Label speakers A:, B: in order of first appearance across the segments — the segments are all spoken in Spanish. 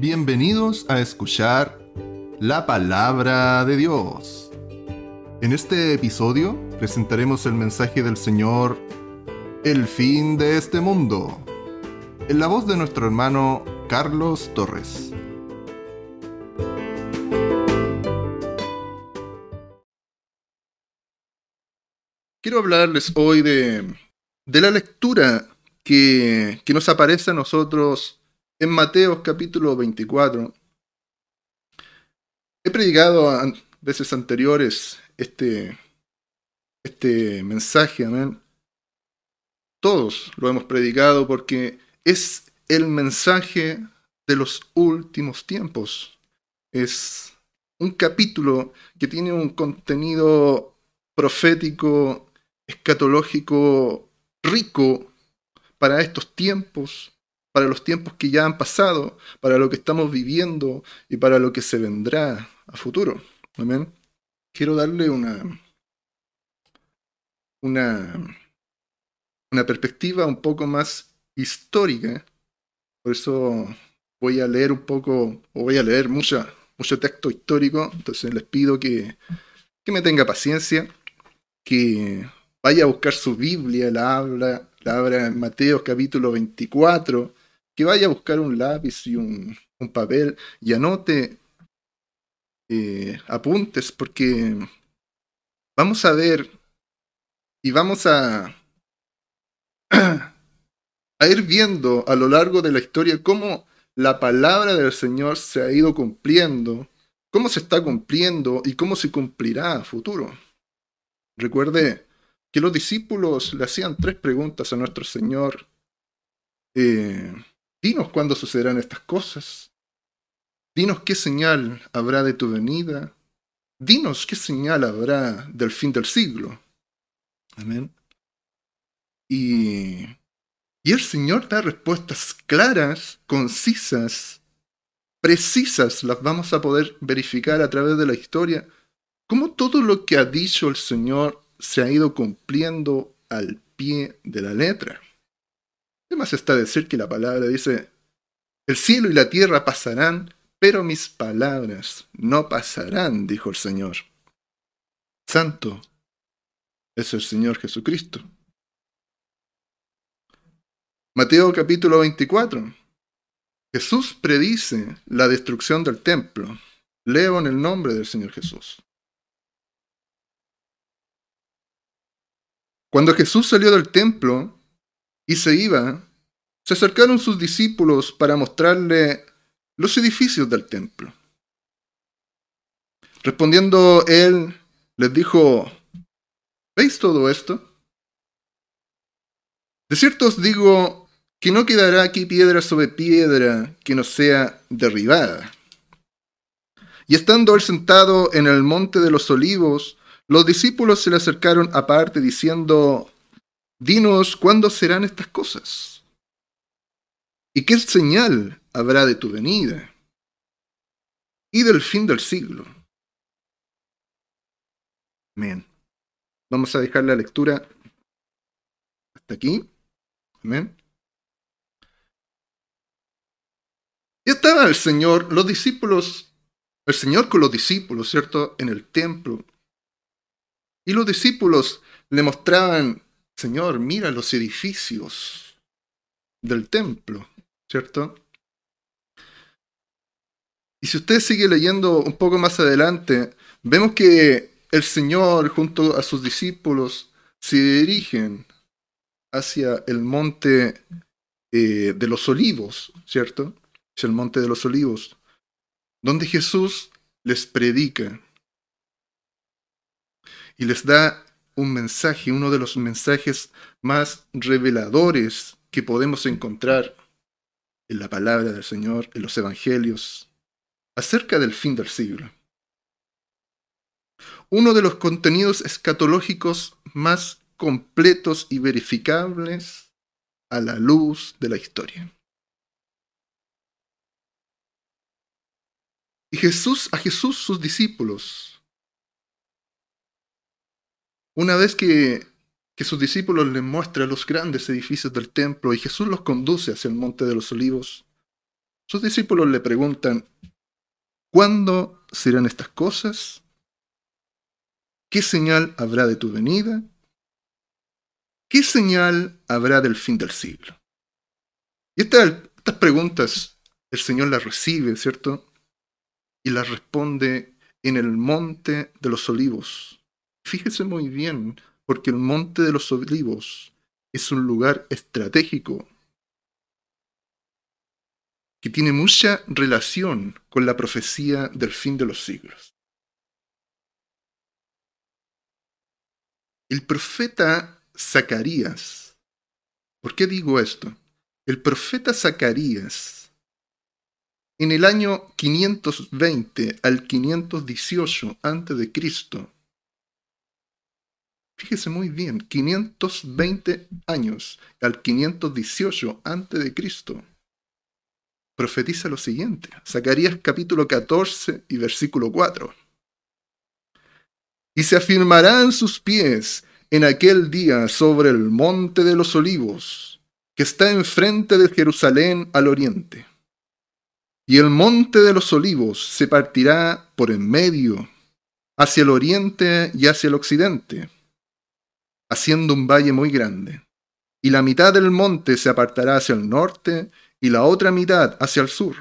A: Bienvenidos a escuchar la palabra de Dios. En este episodio presentaremos el mensaje del Señor, El fin de este mundo, en la voz de nuestro hermano Carlos Torres. Quiero hablarles hoy de, de la lectura que, que nos aparece a nosotros en Mateo capítulo 24. He predicado a veces anteriores este, este mensaje, amén. Todos lo hemos predicado porque es el mensaje de los últimos tiempos. Es un capítulo que tiene un contenido profético, escatológico rico para estos tiempos, para los tiempos que ya han pasado, para lo que estamos viviendo y para lo que se vendrá a futuro. Amén. Quiero darle una, una, una perspectiva un poco más histórica. Por eso voy a leer un poco, o voy a leer mucho texto histórico. Entonces les pido que, que me tenga paciencia, que vaya a buscar su Biblia, la habla, la abra en Mateo capítulo 24, que vaya a buscar un lápiz y un, papel y anote eh, apuntes porque vamos a ver y vamos a, a ir viendo a lo largo de la historia cómo la palabra del Señor se ha ido cumpliendo, cómo se está cumpliendo y cómo se cumplirá a futuro. Recuerde que los discípulos le hacían tres preguntas a nuestro Señor. Eh, Dinos cuándo sucederán estas cosas. Dinos qué señal habrá de tu venida. Dinos qué señal habrá del fin del siglo. Amén. Y, y el Señor da respuestas claras, concisas, precisas. Las vamos a poder verificar a través de la historia. Cómo todo lo que ha dicho el Señor se ha ido cumpliendo al pie de la letra. ¿Qué más está decir que la palabra dice, el cielo y la tierra pasarán, pero mis palabras no pasarán, dijo el Señor. Santo es el Señor Jesucristo. Mateo capítulo 24. Jesús predice la destrucción del templo. Leo en el nombre del Señor Jesús. Cuando Jesús salió del templo, y se iba, se acercaron sus discípulos para mostrarle los edificios del templo. Respondiendo él, les dijo, ¿veis todo esto? De cierto os digo que no quedará aquí piedra sobre piedra que no sea derribada. Y estando él sentado en el monte de los olivos, los discípulos se le acercaron aparte diciendo, Dinos cuándo serán estas cosas. ¿Y qué señal habrá de tu venida? Y del fin del siglo. Amén. Vamos a dejar la lectura hasta aquí. Amén. Y estaba el Señor, los discípulos, el Señor con los discípulos, ¿cierto? En el templo. Y los discípulos le mostraban Señor, mira los edificios del templo, ¿cierto? Y si usted sigue leyendo un poco más adelante, vemos que el Señor junto a sus discípulos se dirigen hacia el monte eh, de los olivos, ¿cierto? Es el monte de los olivos, donde Jesús les predica y les da un mensaje, uno de los mensajes más reveladores que podemos encontrar en la palabra del Señor, en los evangelios, acerca del fin del siglo. Uno de los contenidos escatológicos más completos y verificables a la luz de la historia. Y Jesús, a Jesús sus discípulos, una vez que, sus discípulos les muestran los grandes edificios del templo y Jesús los conduce hacia el monte de los olivos, Sus discípulos le preguntan, ¿cuándo serán estas cosas? ¿Qué señal habrá de tu venida? ¿Qué señal habrá del fin del siglo? Y estas preguntas el Señor las recibe, ¿cierto? Y las responde en el monte de los olivos. Fíjese muy bien, porque el monte de los olivos es un lugar estratégico que tiene mucha relación con la profecía del fin de los siglos. El profeta Zacarías, ¿por qué digo esto? El profeta Zacarías, en el año 520 al 518 a.C., fíjese muy bien, 520 años al 518 a.C., profetiza lo siguiente. Zacarías capítulo 14 y versículo 4. Y se afirmarán sus pies en aquel día sobre el monte de los olivos, que está enfrente de Jerusalén al oriente. Y el monte de los olivos se partirá por en medio, hacia el oriente y hacia el occidente, haciendo un valle muy grande. Y la mitad del monte se apartará hacia el norte y la otra mitad hacia el sur.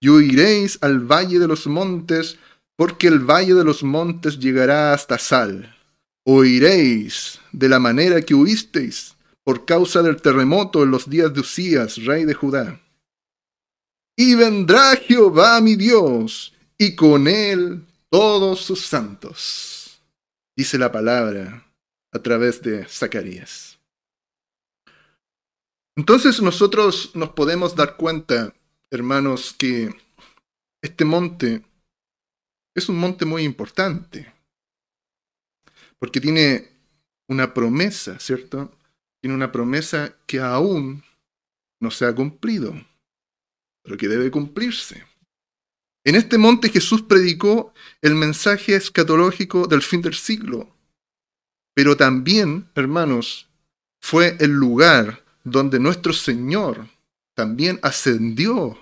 A: Y huiréis al valle de los montes, porque el valle de los montes llegará hasta Sal. Oiréis de la manera que huisteis por causa del terremoto en los días de Usías, rey de Judá. Y vendrá Jehová mi Dios, y con él todos sus santos. Dice la palabra a través de Zacarías. Entonces nosotros nos podemos dar cuenta, hermanos, que este monte es un monte muy importante, porque tiene una promesa, ¿cierto? Tiene una promesa que aún no se ha cumplido, pero que debe cumplirse. En este monte Jesús predicó el mensaje escatológico del fin del siglo, pero también, hermanos, fue el lugar donde nuestro Señor también ascendió,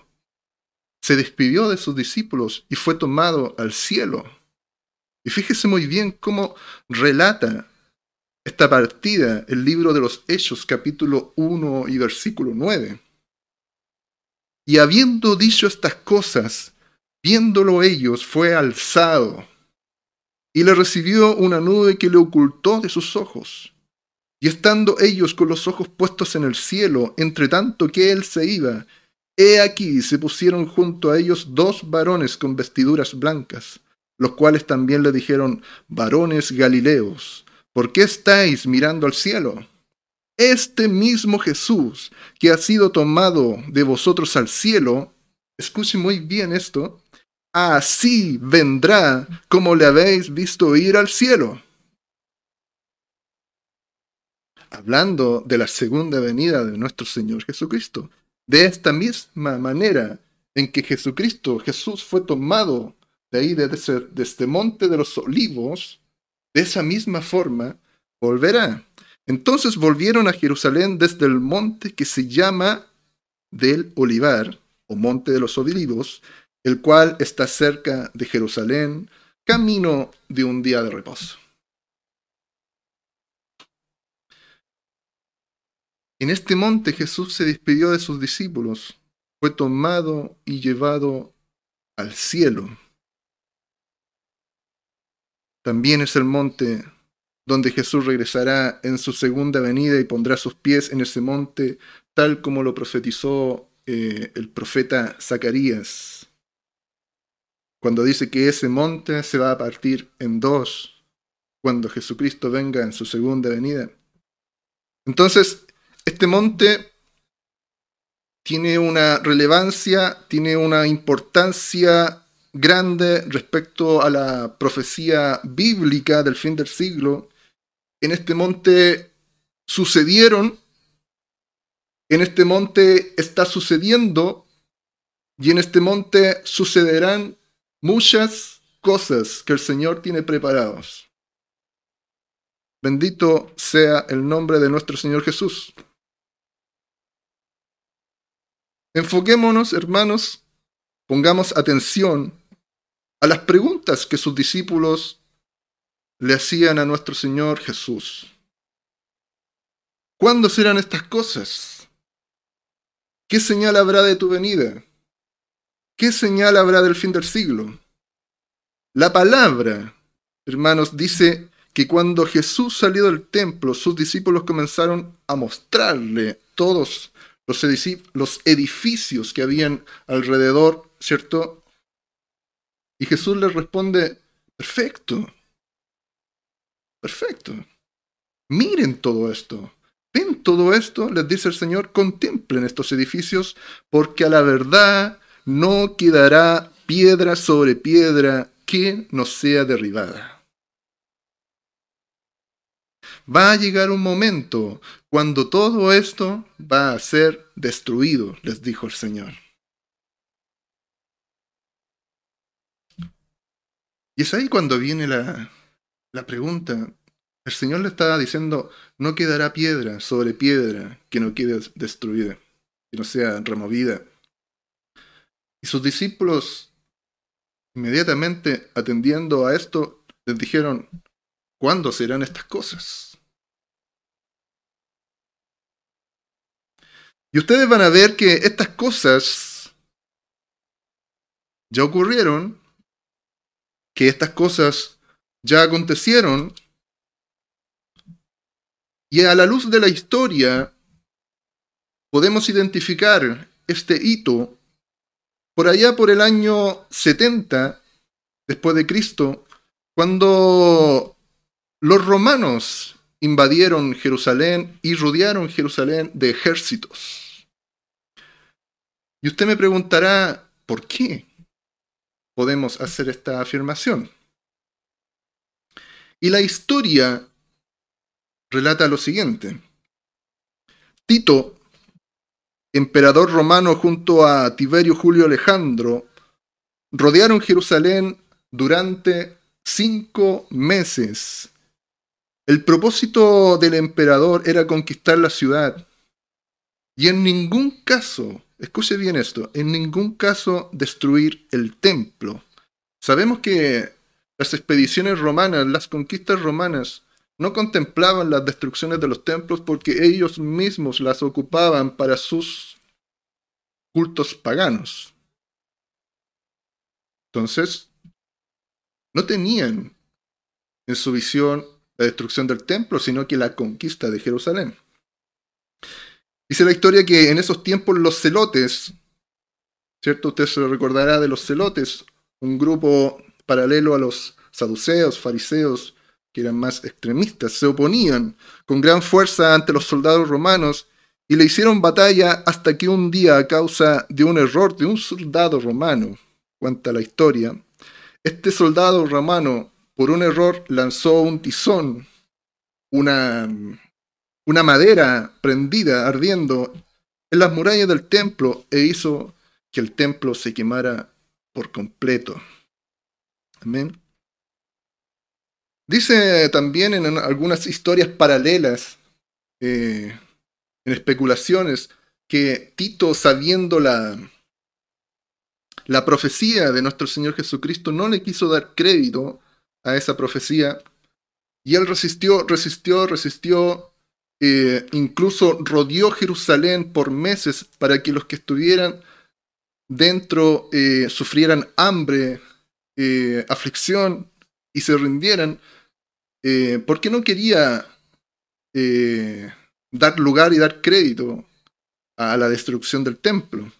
A: se despidió de sus discípulos y fue tomado al cielo. Y fíjese muy bien cómo relata esta partida el libro de los Hechos capítulo 1 y versículo 9. Y habiendo dicho estas cosas, viéndolo ellos, fue alzado y le recibió una nube que le ocultó de sus ojos. Y estando ellos con los ojos puestos en el cielo, entre tanto que él se iba, he aquí se pusieron junto a ellos dos varones con vestiduras blancas, los cuales también le dijeron, varones galileos, ¿por qué estáis mirando al cielo? Este mismo Jesús, que ha sido tomado de vosotros al cielo, escuchen muy bien esto, así vendrá como le habéis visto ir al cielo hablando de la segunda venida de nuestro Señor Jesucristo. De esta misma manera en que Jesucristo, Jesús fue tomado de ahí, de, este monte de los olivos, de esa misma forma volverá. Entonces volvieron a Jerusalén desde el monte que se llama del Olivar, o monte de los olivos, el cual está cerca de Jerusalén, camino de un día de reposo. En este monte Jesús se despidió de sus discípulos, fue tomado y llevado al cielo. También es el monte donde Jesús regresará en su segunda venida y pondrá sus pies en ese monte, tal como lo profetizó eh, el profeta Zacarías, cuando dice que ese monte se va a partir en dos cuando Jesucristo venga en su segunda venida. Entonces, este monte tiene una relevancia, tiene una importancia grande respecto a la profecía bíblica del fin del siglo. En este monte sucedieron, en este monte está sucediendo y en este monte sucederán muchas cosas que el Señor tiene preparados. Bendito sea el nombre de nuestro Señor Jesús. Enfoquémonos, hermanos, pongamos atención a las preguntas que sus discípulos le hacían a nuestro Señor Jesús. ¿Cuándo serán estas cosas? ¿Qué señal habrá de tu venida? ¿Qué señal habrá del fin del siglo? La palabra, hermanos, dice que cuando Jesús salió del templo, sus discípulos comenzaron a mostrarle todos los edificios que habían alrededor, ¿cierto? Y Jesús les responde, perfecto, perfecto. Miren todo esto. ¿Ven todo esto? Les dice el Señor, contemplen estos edificios, porque a la verdad no quedará piedra sobre piedra que no sea derribada. Va a llegar un momento cuando todo esto va a ser destruido, les dijo el Señor. Y es ahí cuando viene la, la pregunta. El Señor le estaba diciendo, no quedará piedra sobre piedra que no quede destruida, que no sea removida. Y sus discípulos, inmediatamente atendiendo a esto, les dijeron, ¿cuándo serán estas cosas? Y ustedes van a ver que estas cosas ya ocurrieron que estas cosas ya acontecieron y a la luz de la historia podemos identificar este hito por allá por el año 70 después de Cristo, cuando los romanos invadieron Jerusalén y rodearon Jerusalén de ejércitos. Y usted me preguntará, ¿por qué? podemos hacer esta afirmación. Y la historia relata lo siguiente. Tito, emperador romano junto a Tiberio Julio Alejandro, rodearon Jerusalén durante cinco meses. El propósito del emperador era conquistar la ciudad y en ningún caso escuche bien esto, en ningún caso destruir el templo. Sabemos que las expediciones romanas, las conquistas romanas, no contemplaban las destrucciones de los templos porque ellos mismos las ocupaban para sus cultos paganos. Entonces, no tenían en su visión la destrucción del templo, sino que la conquista de Jerusalén. Dice la historia que en esos tiempos los celotes, ¿cierto? Usted se recordará de los celotes, un grupo paralelo a los saduceos, fariseos, que eran más extremistas, se oponían con gran fuerza ante los soldados romanos y le hicieron batalla hasta que un día, a causa de un error de un soldado romano, cuenta la historia, este soldado romano, por un error, lanzó un tizón, una, una madera prendida, ardiendo, en las murallas del templo e hizo que el templo se quemara por completo. Amén. Dice también en algunas historias paralelas, eh, en especulaciones, que Tito, sabiendo la, la profecía de nuestro Señor Jesucristo, no le quiso dar crédito a esa profecía. Y él resistió, resistió, resistió eh, incluso rodeó Jerusalén por meses para que los que estuvieran dentro eh, sufrieran hambre, aflicción y se rindieran, porque no quería dar lugar y dar crédito a la destrucción del templo.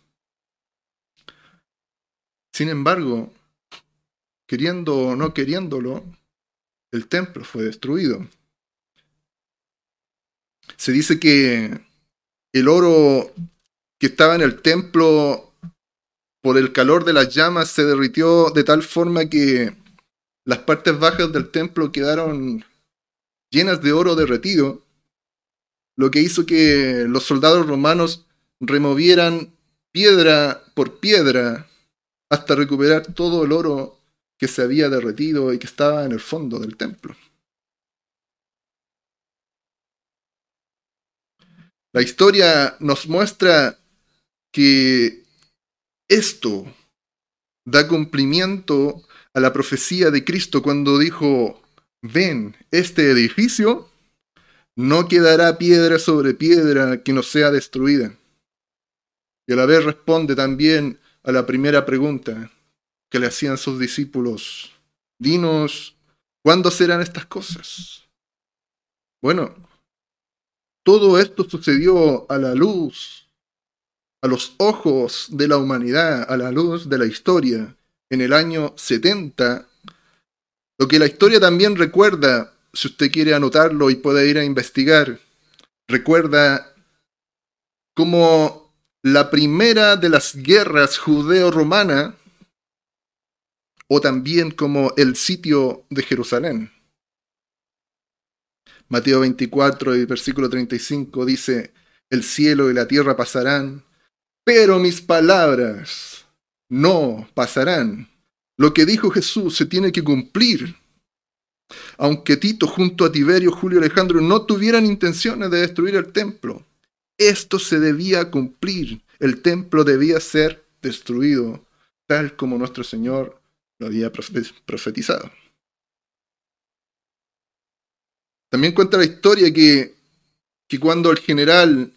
A: Sin embargo, queriendo o no queriéndolo, el templo fue destruido. Se dice que el oro que estaba en el templo por el calor de las llamas se derritió de tal forma que las partes bajas del templo quedaron llenas de oro derretido, lo que hizo que los soldados romanos removieran piedra por piedra hasta recuperar todo el oro que se había derretido y que estaba en el fondo del templo. La historia nos muestra que esto da cumplimiento a la profecía de Cristo cuando dijo, ven, este edificio no quedará piedra sobre piedra que no sea destruida. Y a la vez responde también a la primera pregunta que le hacían sus discípulos. Dinos, ¿cuándo serán estas cosas? Bueno, todo esto sucedió a la luz, a los ojos de la humanidad, a la luz de la historia, en el año 70. Lo que la historia también recuerda, si usted quiere anotarlo y puede ir a investigar, recuerda como la primera de las guerras judeo-romana, o también como el sitio de Jerusalén. Mateo 24 y versículo 35 dice, el cielo y la tierra pasarán, pero mis palabras no pasarán. Lo que dijo Jesús se tiene que cumplir. Aunque Tito junto a Tiberio, Julio y Alejandro no tuvieran intenciones de destruir el templo, esto se debía cumplir. El templo debía ser destruido, tal como nuestro Señor lo había profetizado. También cuenta la historia que, que cuando el general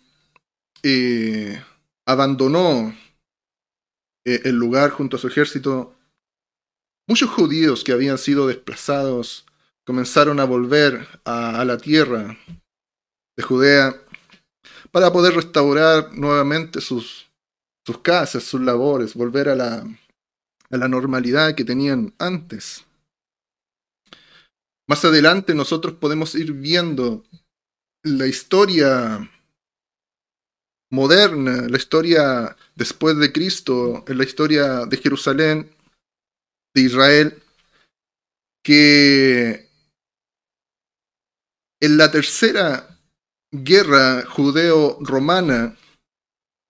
A: eh, abandonó eh, el lugar junto a su ejército, muchos judíos que habían sido desplazados comenzaron a volver a, la tierra de Judea para poder restaurar nuevamente sus, sus casas, sus labores, volver a la, a la normalidad que tenían antes. Más adelante nosotros podemos ir viendo la historia moderna, la historia después de Cristo, en la historia de Jerusalén, de Israel, que en la tercera guerra judeo-romana,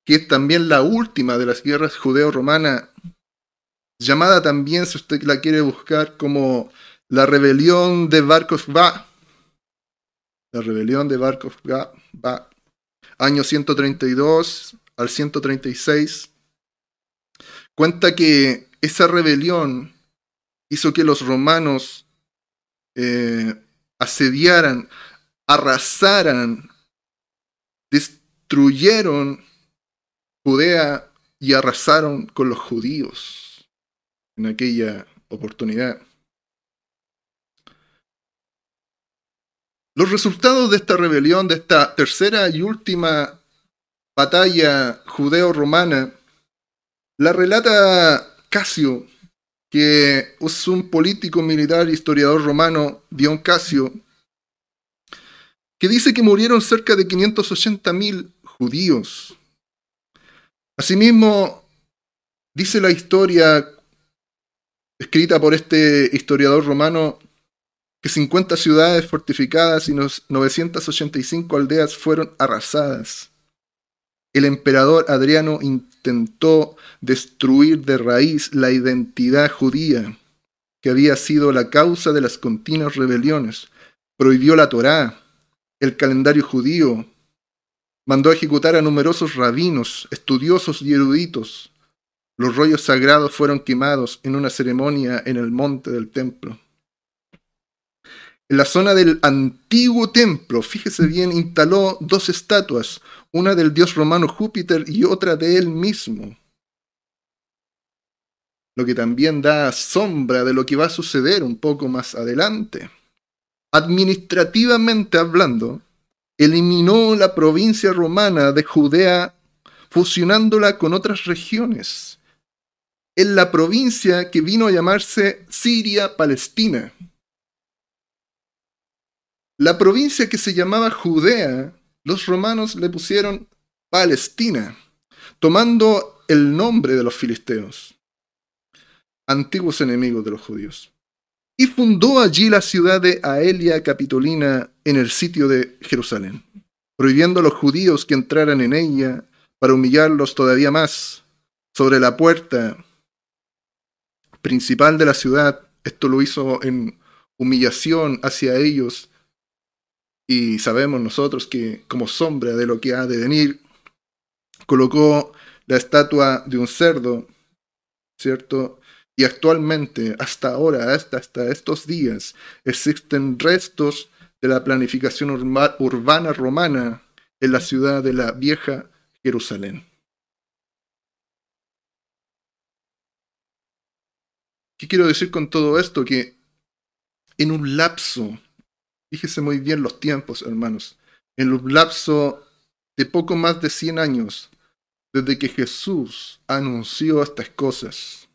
A: que es también la última de las guerras judeo-romanas, llamada también, si usted la quiere buscar, como la rebelión de Barkov va. La rebelión de Barkov va. Año 132 al 136. Cuenta que esa rebelión hizo que los romanos eh, asediaran, arrasaran, destruyeron Judea y arrasaron con los judíos en aquella oportunidad. Los resultados de esta rebelión, de esta tercera y última batalla judeo-romana, la relata Casio, que es un político militar historiador romano, Dion Casio, que dice que murieron cerca de 580.000 judíos. Asimismo, dice la historia escrita por este historiador romano que 50 ciudades fortificadas y 985 aldeas fueron arrasadas. El emperador Adriano intentó destruir de raíz la identidad judía, que había sido la causa de las continuas rebeliones. Prohibió la Torá, el calendario judío, mandó ejecutar a numerosos rabinos, estudiosos y eruditos. Los rollos sagrados fueron quemados en una ceremonia en el monte del templo. En la zona del antiguo templo, fíjese bien, instaló dos estatuas, una del dios romano Júpiter y otra de él mismo. Lo que también da sombra de lo que va a suceder un poco más adelante. Administrativamente hablando, eliminó la provincia romana de Judea fusionándola con otras regiones. En la provincia que vino a llamarse Siria-Palestina la provincia que se llamaba Judea, los romanos le pusieron Palestina, tomando el nombre de los filisteos, antiguos enemigos de los judíos. Y fundó allí la ciudad de Aelia Capitolina en el sitio de Jerusalén, prohibiendo a los judíos que entraran en ella para humillarlos todavía más. Sobre la puerta principal de la ciudad, esto lo hizo en humillación hacia ellos y sabemos nosotros que como sombra de lo que ha de venir, colocó la estatua de un cerdo, ¿cierto? Y actualmente, hasta ahora, hasta, hasta estos días, existen restos de la planificación urbana romana en la ciudad de la vieja Jerusalén. ¿Qué quiero decir con todo esto? Que en un lapso, fíjese muy bien los tiempos, hermanos, en un lapso de poco más de 100 años, desde que Jesús anunció estas cosas,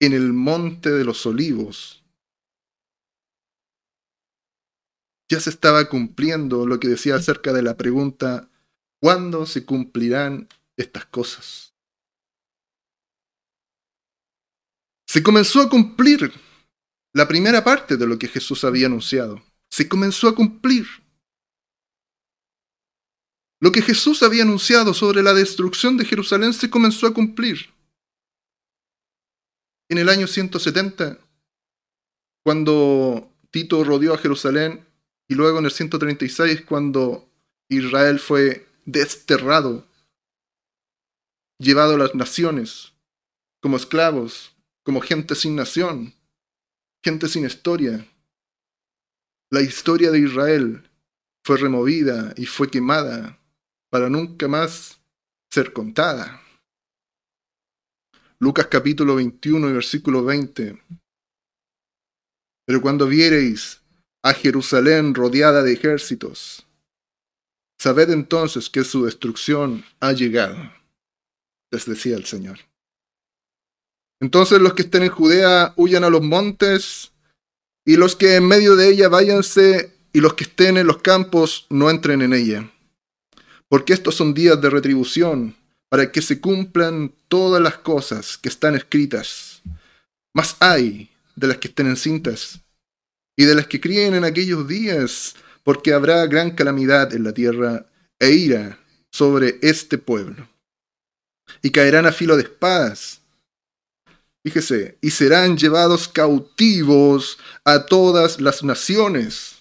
A: en el monte de los olivos, ya se estaba cumpliendo lo que decía acerca de la pregunta, ¿cuándo se cumplirán estas cosas? Se comenzó a cumplir la primera parte de lo que Jesús había anunciado. Se comenzó a cumplir. Lo que Jesús había anunciado sobre la destrucción de Jerusalén se comenzó a cumplir. En el año 170, cuando Tito rodeó a Jerusalén, y luego en el 136, cuando Israel fue desterrado, llevado a las naciones como esclavos, como gente sin nación, gente sin historia. La historia de Israel fue removida y fue quemada para nunca más ser contada. Lucas capítulo 21 y versículo 20. Pero cuando viereis a Jerusalén rodeada de ejércitos, sabed entonces que su destrucción ha llegado, les decía el Señor. Entonces los que estén en Judea huyan a los montes, y los que en medio de ella váyanse, y los que estén en los campos no entren en ella. Porque estos son días de retribución, para que se cumplan todas las cosas que están escritas. Mas hay de las que estén encintas, y de las que críen en aquellos días, porque habrá gran calamidad en la tierra e ira sobre este pueblo. Y caerán a filo de espadas Fíjese, y serán llevados cautivos a todas las naciones.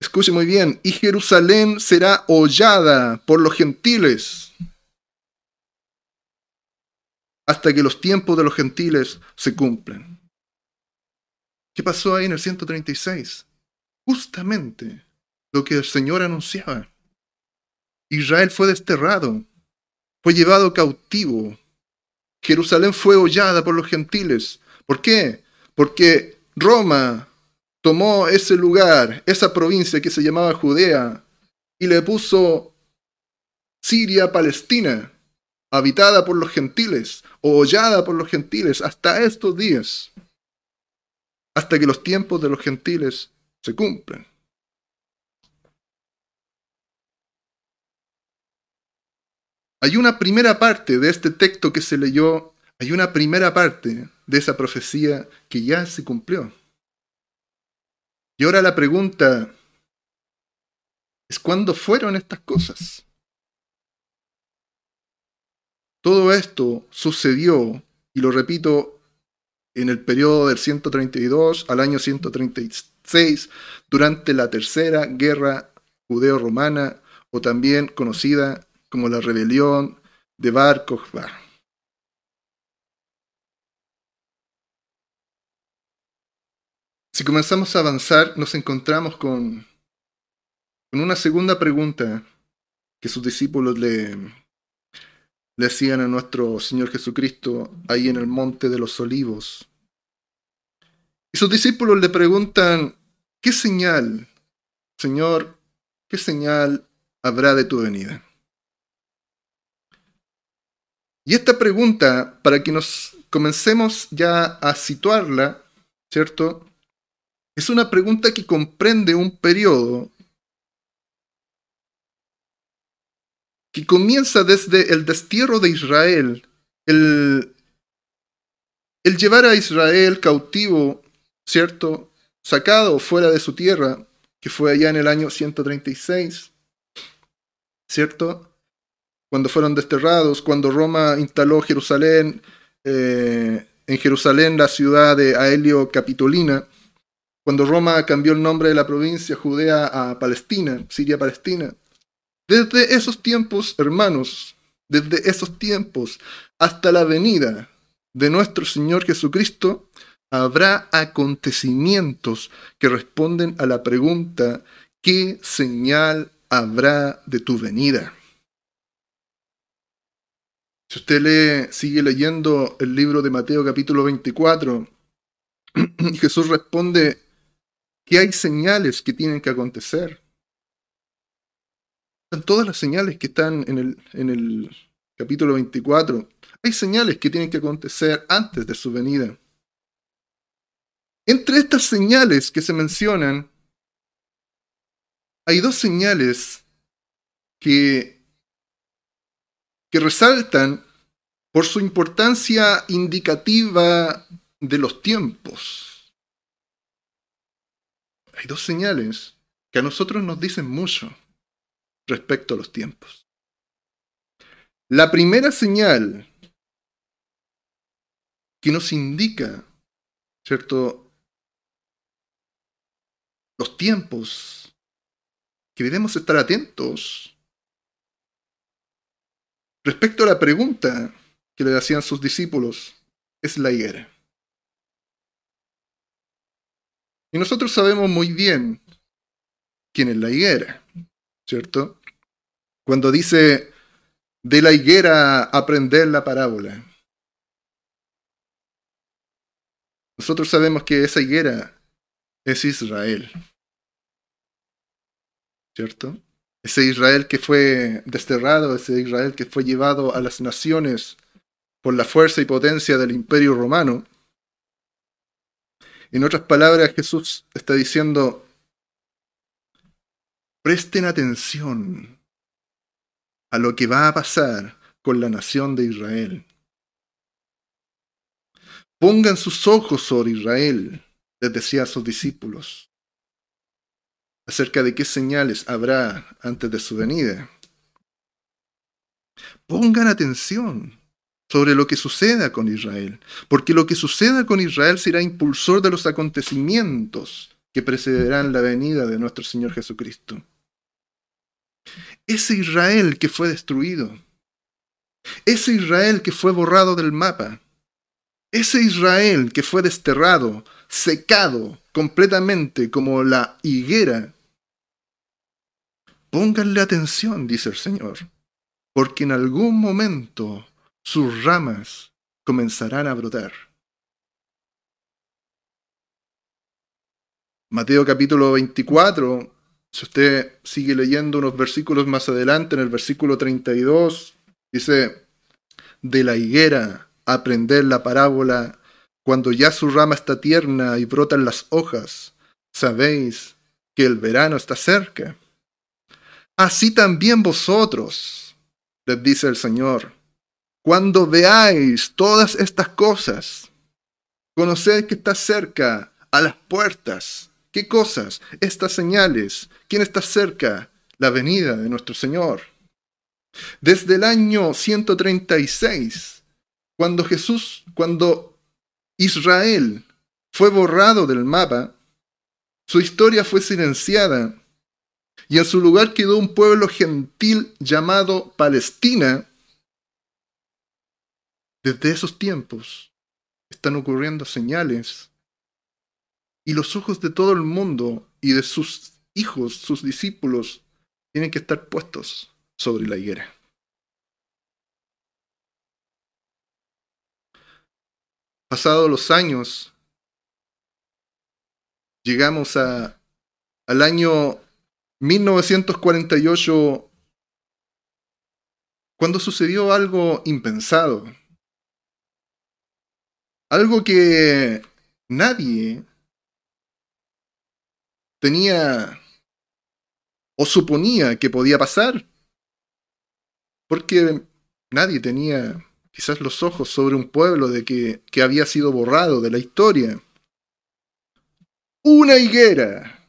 A: Escuche muy bien, y Jerusalén será hollada por los gentiles hasta que los tiempos de los gentiles se cumplen. ¿Qué pasó ahí en el 136? Justamente lo que el Señor anunciaba. Israel fue desterrado, fue llevado cautivo Jerusalén fue hollada por los gentiles. ¿Por qué? Porque Roma tomó ese lugar, esa provincia que se llamaba Judea, y le puso Siria Palestina, habitada por los gentiles, o hollada por los gentiles, hasta estos días, hasta que los tiempos de los gentiles se cumplen. Hay una primera parte de este texto que se leyó, hay una primera parte de esa profecía que ya se cumplió. Y ahora la pregunta es cuándo fueron estas cosas. Todo esto sucedió, y lo repito, en el periodo del 132 al año 136, durante la tercera guerra judeo-romana, o también conocida como la rebelión de Bar Kokhba. Si comenzamos a avanzar, nos encontramos con, con una segunda pregunta que sus discípulos le, le hacían a nuestro Señor Jesucristo ahí en el monte de los olivos. Y sus discípulos le preguntan, ¿qué señal, Señor, qué señal habrá de tu venida? Y esta pregunta, para que nos comencemos ya a situarla, ¿cierto? Es una pregunta que comprende un periodo que comienza desde el destierro de Israel, el, el llevar a Israel cautivo, ¿cierto? Sacado fuera de su tierra, que fue allá en el año 136, ¿cierto? Cuando fueron desterrados, cuando Roma instaló Jerusalén, eh, en Jerusalén la ciudad de Aelio Capitolina, cuando Roma cambió el nombre de la provincia judea a Palestina, Siria-Palestina. Desde esos tiempos, hermanos, desde esos tiempos hasta la venida de nuestro Señor Jesucristo, habrá acontecimientos que responden a la pregunta, ¿qué señal habrá de tu venida? Si usted lee, sigue leyendo el libro de Mateo capítulo 24, Jesús responde que hay señales que tienen que acontecer. Son todas las señales que están en el, en el capítulo 24. Hay señales que tienen que acontecer antes de su venida. Entre estas señales que se mencionan, hay dos señales que que resaltan por su importancia indicativa de los tiempos. Hay dos señales que a nosotros nos dicen mucho respecto a los tiempos. La primera señal que nos indica, ¿cierto? Los tiempos, que debemos estar atentos Respecto a la pregunta que le hacían sus discípulos, es la higuera. Y nosotros sabemos muy bien quién es la higuera, ¿cierto? Cuando dice de la higuera aprender la parábola. Nosotros sabemos que esa higuera es Israel, ¿cierto? Ese Israel que fue desterrado, ese Israel que fue llevado a las naciones por la fuerza y potencia del imperio romano. En otras palabras, Jesús está diciendo, presten atención a lo que va a pasar con la nación de Israel. Pongan sus ojos sobre Israel, les decía a sus discípulos acerca de qué señales habrá antes de su venida. Pongan atención sobre lo que suceda con Israel, porque lo que suceda con Israel será impulsor de los acontecimientos que precederán la venida de nuestro Señor Jesucristo. Ese Israel que fue destruido, ese Israel que fue borrado del mapa, ese Israel que fue desterrado, secado completamente como la higuera Pónganle atención, dice el Señor, porque en algún momento sus ramas comenzarán a brotar. Mateo capítulo 24, si usted sigue leyendo unos versículos más adelante, en el versículo 32, dice, de la higuera aprender la parábola, cuando ya su rama está tierna y brotan las hojas, sabéis que el verano está cerca. Así también vosotros, les dice el Señor, cuando veáis todas estas cosas, conoced que está cerca, a las puertas. ¿Qué cosas? Estas señales. ¿Quién está cerca? La venida de nuestro Señor. Desde el año 136, cuando Jesús, cuando Israel fue borrado del mapa, su historia fue silenciada y en su lugar quedó un pueblo gentil llamado Palestina. Desde esos tiempos están ocurriendo señales y los ojos de todo el mundo y de sus hijos, sus discípulos, tienen que estar puestos sobre la higuera. Pasados los años, llegamos a, al año 1948, cuando sucedió algo impensado, algo que nadie tenía o suponía que podía pasar, porque nadie tenía quizás los ojos sobre un pueblo de que, que había sido borrado de la historia. Una higuera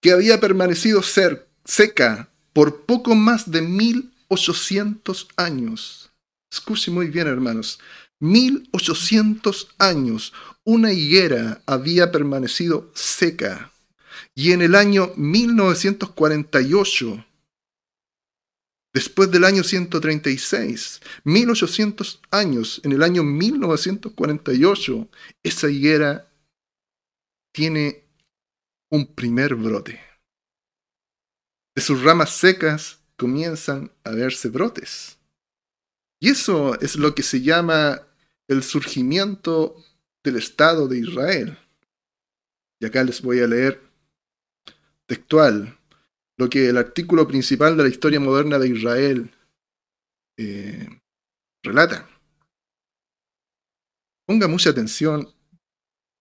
A: que había permanecido seca por poco más de 1800 años. Escuchen muy bien, hermanos. 1800 años una higuera había permanecido seca. Y en el año 1948, después del año 136, 1800 años, en el año 1948, esa higuera tiene un primer brote. De sus ramas secas comienzan a verse brotes. Y eso es lo que se llama el surgimiento del Estado de Israel. Y acá les voy a leer textual lo que el artículo principal de la historia moderna de Israel eh, relata. Ponga mucha atención.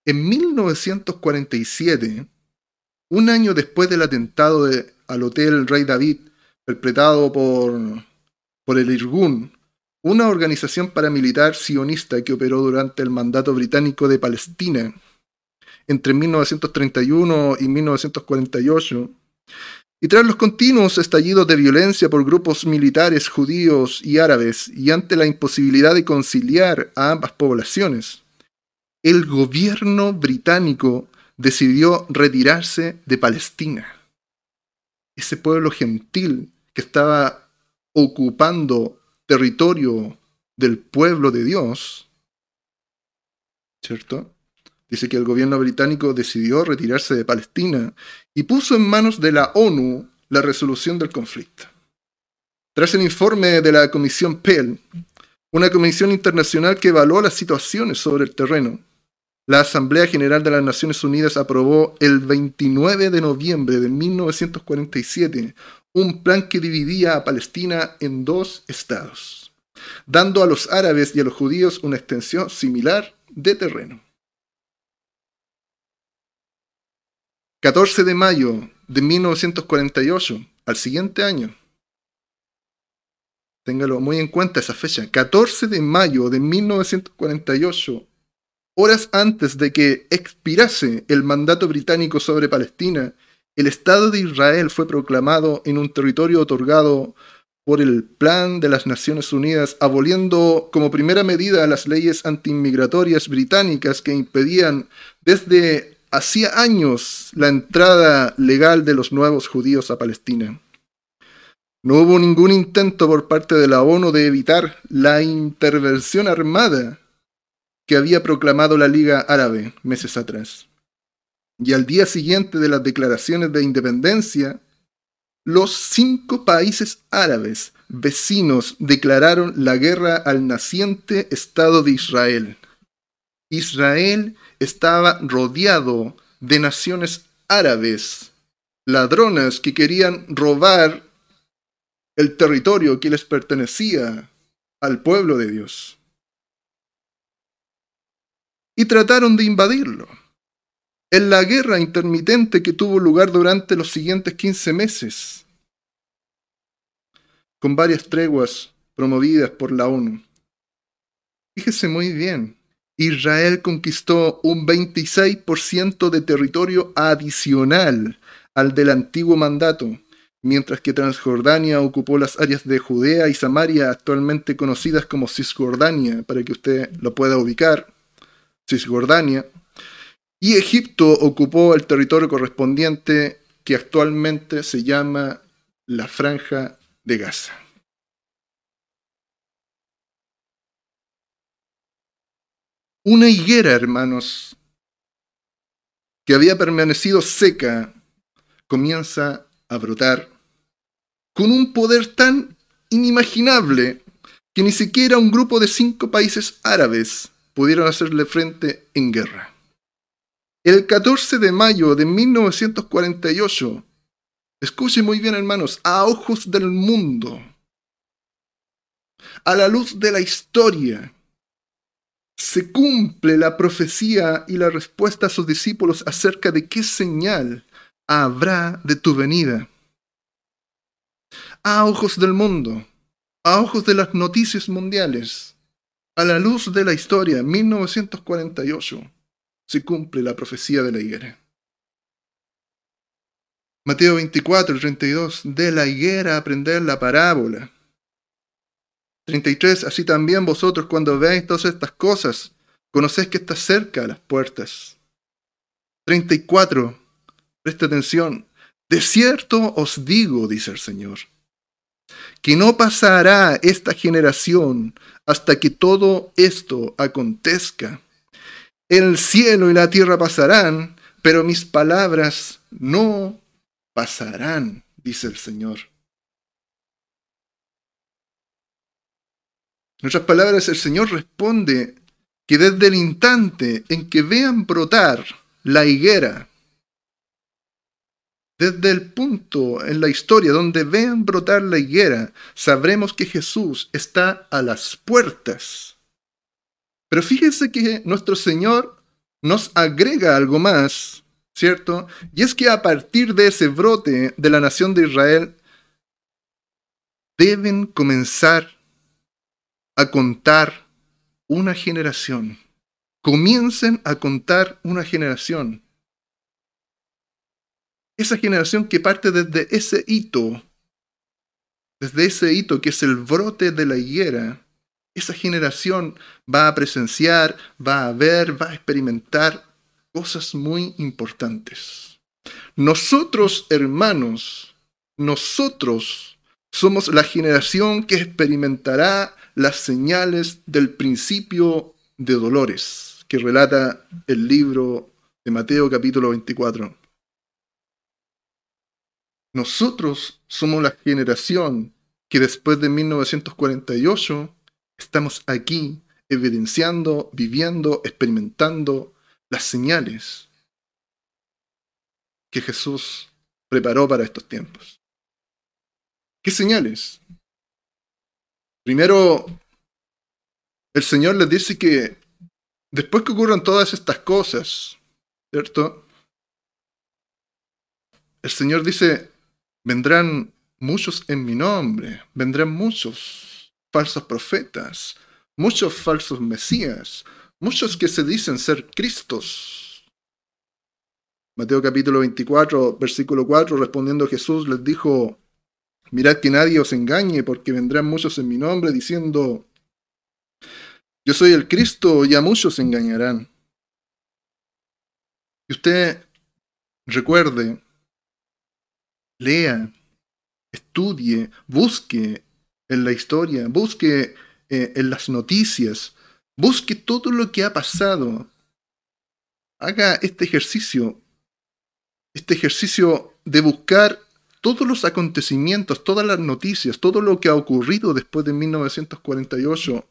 A: En 1947, un año después del atentado al Hotel Rey David, perpetrado por, por el Irgun, una organización paramilitar sionista que operó durante el mandato británico de Palestina entre 1931 y 1948, y tras los continuos estallidos de violencia por grupos militares judíos y árabes y ante la imposibilidad de conciliar a ambas poblaciones, el gobierno británico decidió retirarse de Palestina. Ese pueblo gentil que estaba ocupando territorio del pueblo de Dios, ¿cierto? Dice que el gobierno británico decidió retirarse de Palestina y puso en manos de la ONU la resolución del conflicto. Tras el informe de la Comisión Pell, una comisión internacional que evaluó las situaciones sobre el terreno, la Asamblea General de las Naciones Unidas aprobó el 29 de noviembre de 1947 un plan que dividía a Palestina en dos estados, dando a los árabes y a los judíos una extensión similar de terreno. 14 de mayo de 1948, al siguiente año. Téngalo muy en cuenta esa fecha. 14 de mayo de 1948, horas antes de que expirase el mandato británico sobre Palestina, el Estado de Israel fue proclamado en un territorio otorgado por el Plan de las Naciones Unidas, aboliendo como primera medida las leyes antiinmigratorias británicas que impedían desde hacía años la entrada legal de los nuevos judíos a Palestina. No hubo ningún intento por parte de la ONU de evitar la intervención armada que había proclamado la Liga Árabe meses atrás. Y al día siguiente de las declaraciones de independencia, los cinco países árabes vecinos declararon la guerra al naciente Estado de Israel. Israel estaba rodeado de naciones árabes, ladronas que querían robar el territorio que les pertenecía al pueblo de Dios. Y trataron de invadirlo. En la guerra intermitente que tuvo lugar durante los siguientes 15 meses, con varias treguas promovidas por la ONU. Fíjese muy bien, Israel conquistó un 26% de territorio adicional al del antiguo mandato, mientras que Transjordania ocupó las áreas de Judea y Samaria, actualmente conocidas como Cisjordania, para que usted lo pueda ubicar, Cisjordania, y Egipto ocupó el territorio correspondiente que actualmente se llama la Franja de Gaza. Una higuera, hermanos, que había permanecido seca, comienza a brotar con un poder tan inimaginable que ni siquiera un grupo de cinco países árabes pudieron hacerle frente en guerra. El 14 de mayo de 1948, escuche muy bien hermanos, a ojos del mundo, a la luz de la historia, se cumple la profecía y la respuesta a sus discípulos acerca de qué señal habrá de tu venida. A ojos del mundo, a ojos de las noticias mundiales, a la luz de la historia, 1948, se cumple la profecía de la higuera. Mateo 24, 32, de la higuera aprender la parábola 33. Así también vosotros cuando veáis todas estas cosas, conocéis que está cerca a las puertas. 34. Presta atención. De cierto os digo, dice el Señor, que no pasará esta generación hasta que todo esto acontezca. El cielo y la tierra pasarán, pero mis palabras no pasarán, dice el Señor. En otras palabras, el Señor responde que desde el instante en que vean brotar la higuera, desde el punto en la historia donde vean brotar la higuera, sabremos que Jesús está a las puertas. Pero fíjense que nuestro Señor nos agrega algo más, ¿cierto? Y es que a partir de ese brote de la nación de Israel, deben comenzar a contar una generación. Comiencen a contar una generación. Esa generación que parte desde ese hito, desde ese hito que es el brote de la higuera, esa generación va a presenciar, va a ver, va a experimentar cosas muy importantes. Nosotros, hermanos, nosotros somos la generación que experimentará las señales del principio de dolores que relata el libro de Mateo capítulo 24. Nosotros somos la generación que después de 1948 estamos aquí evidenciando, viviendo, experimentando las señales que Jesús preparó para estos tiempos. ¿Qué señales? Primero, el Señor les dice que después que ocurran todas estas cosas, ¿cierto? El Señor dice, vendrán muchos en mi nombre, vendrán muchos falsos profetas, muchos falsos mesías, muchos que se dicen ser Cristos. Mateo capítulo 24, versículo 4, respondiendo Jesús les dijo, Mirad que nadie os engañe, porque vendrán muchos en mi nombre diciendo, yo soy el Cristo, y a muchos engañarán. Y usted recuerde, lea, estudie, busque en la historia, busque eh, en las noticias, busque todo lo que ha pasado. Haga este ejercicio, este ejercicio de buscar todos los acontecimientos, todas las noticias, todo lo que ha ocurrido después de 1948,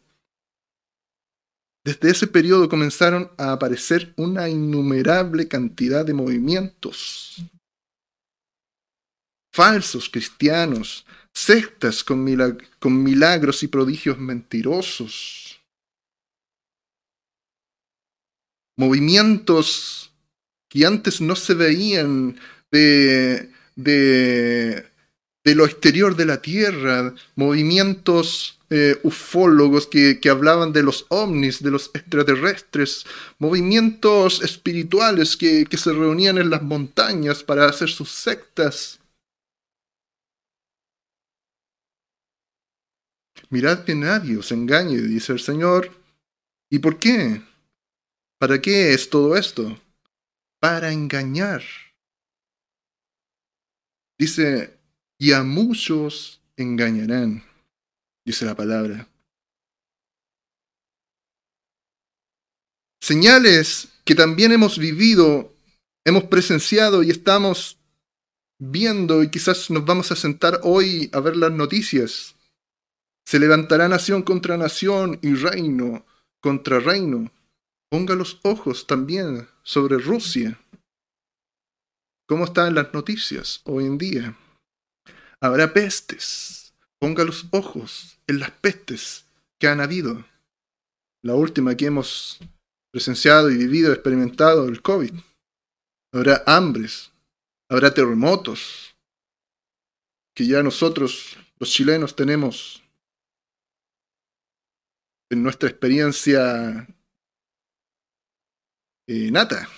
A: desde ese periodo comenzaron a aparecer una innumerable cantidad de movimientos. Falsos cristianos, sectas con, con milagros y prodigios mentirosos, movimientos que antes no se veían de de, lo exterior de la Tierra, movimientos eh, ufólogos que, hablaban de los ovnis, de los extraterrestres, movimientos espirituales que, que se reunían en las montañas para hacer sus sectas. Mirad que nadie os engañe, dice el Señor. ¿Y por qué? ¿Para qué es todo esto? Para engañar. Dice, y a muchos engañarán, dice la palabra. Señales que también hemos vivido, hemos presenciado y estamos viendo y quizás nos vamos a sentar hoy a ver las noticias. Se levantará nación contra nación y reino contra reino. Ponga los ojos también sobre Rusia. ¿Cómo están las noticias hoy en día? Habrá pestes. Ponga los ojos en las pestes que han habido. La última que hemos presenciado y vivido, experimentado, el COVID. Habrá hambres, habrá terremotos, que ya nosotros, los chilenos, tenemos en nuestra experiencia eh, nata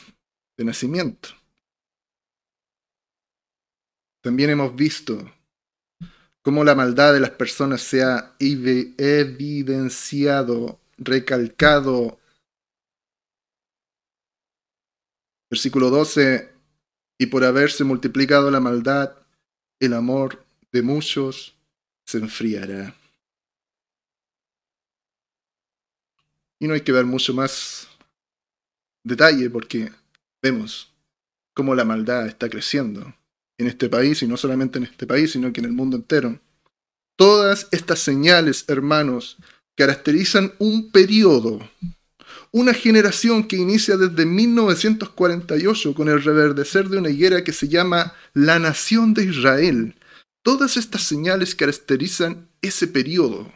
A: de nacimiento. También hemos visto cómo la maldad de las personas se ha evidenciado, recalcado. Versículo 12, y por haberse multiplicado la maldad, el amor de muchos se enfriará. Y no hay que ver mucho más detalle porque vemos cómo la maldad está creciendo en este país, y no solamente en este país, sino que en el mundo entero. Todas estas señales, hermanos, caracterizan un periodo, una generación que inicia desde 1948 con el reverdecer de una higuera que se llama la nación de Israel. Todas estas señales caracterizan ese periodo,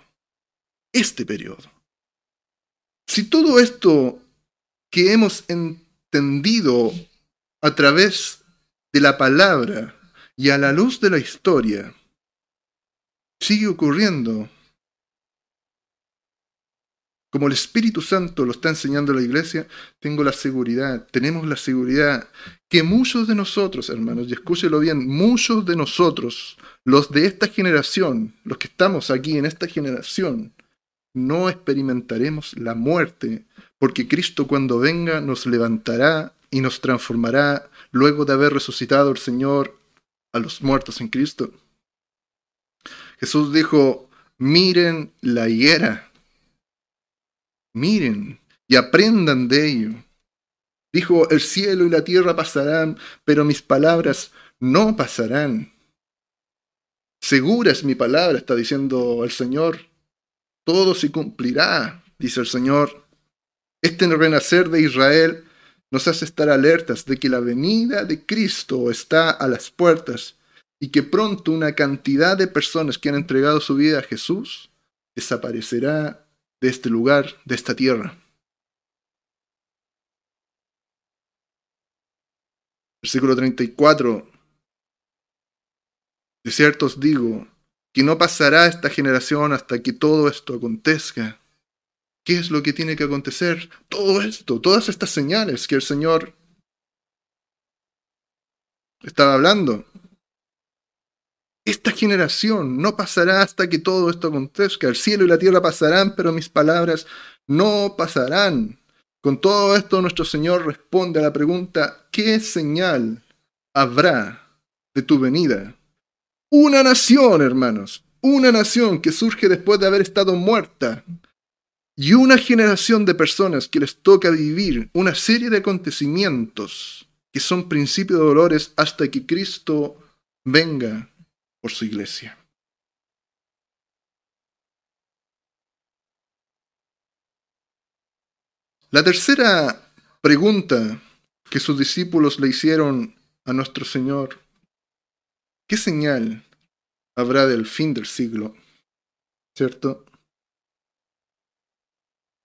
A: este periodo. Si todo esto que hemos entendido a través de la palabra y a la luz de la historia sigue ocurriendo como el Espíritu Santo lo está enseñando la iglesia, tengo la seguridad, tenemos la seguridad que muchos de nosotros, hermanos, y escúchelo bien, muchos de nosotros, los de esta generación, los que estamos aquí en esta generación, no experimentaremos la muerte, porque Cristo cuando venga nos levantará y nos transformará luego de haber resucitado el Señor a los muertos en Cristo. Jesús dijo, miren la higuera, miren y aprendan de ello. Dijo, el cielo y la tierra pasarán, pero mis palabras no pasarán. Segura es mi palabra, está diciendo el Señor todo se cumplirá, dice el Señor. Este renacer de Israel nos hace estar alertas de que la venida de Cristo está a las puertas y que pronto una cantidad de personas que han entregado su vida a Jesús desaparecerá de este lugar, de esta tierra. Versículo 34. De cierto os digo que no pasará esta generación hasta que todo esto acontezca. ¿Qué es lo que tiene que acontecer? Todo esto, todas estas señales que el Señor estaba hablando. Esta generación no pasará hasta que todo esto acontezca. El cielo y la tierra pasarán, pero mis palabras no pasarán. Con todo esto nuestro Señor responde a la pregunta, ¿qué señal habrá de tu venida? Una nación, hermanos, una nación que surge después de haber estado muerta. Y una generación de personas que les toca vivir una serie de acontecimientos que son principios de dolores hasta que Cristo venga por su iglesia. La tercera pregunta que sus discípulos le hicieron a nuestro Señor ¿Qué señal habrá del fin del siglo? ¿Cierto?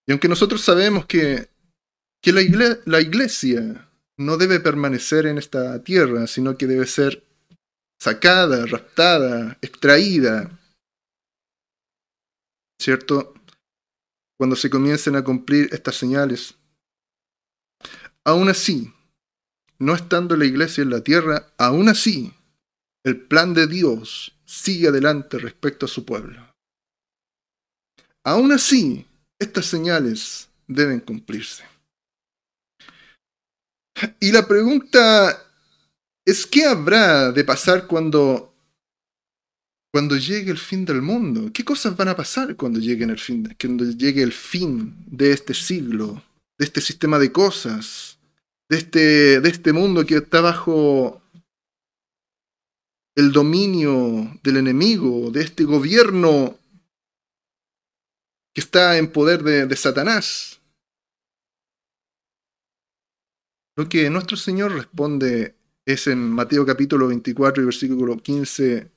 A: Y aunque nosotros sabemos que, que la, la iglesia no debe permanecer en esta tierra, sino que debe ser sacada, raptada, extraída, ¿cierto? Cuando se comiencen a cumplir estas señales. Aún así, no estando la iglesia en la tierra, aún así el plan de Dios sigue adelante respecto a su pueblo. Aún así, estas señales deben cumplirse. Y la pregunta es, ¿qué habrá de pasar cuando, cuando llegue el fin del mundo? ¿Qué cosas van a pasar cuando llegue, el fin, el fin de este siglo, de este sistema de cosas, de este, de este mundo que está bajo el dominio del enemigo, de este gobierno que está en poder de, Satanás. Lo que nuestro Señor responde es en Mateo capítulo 24 y versículo 15.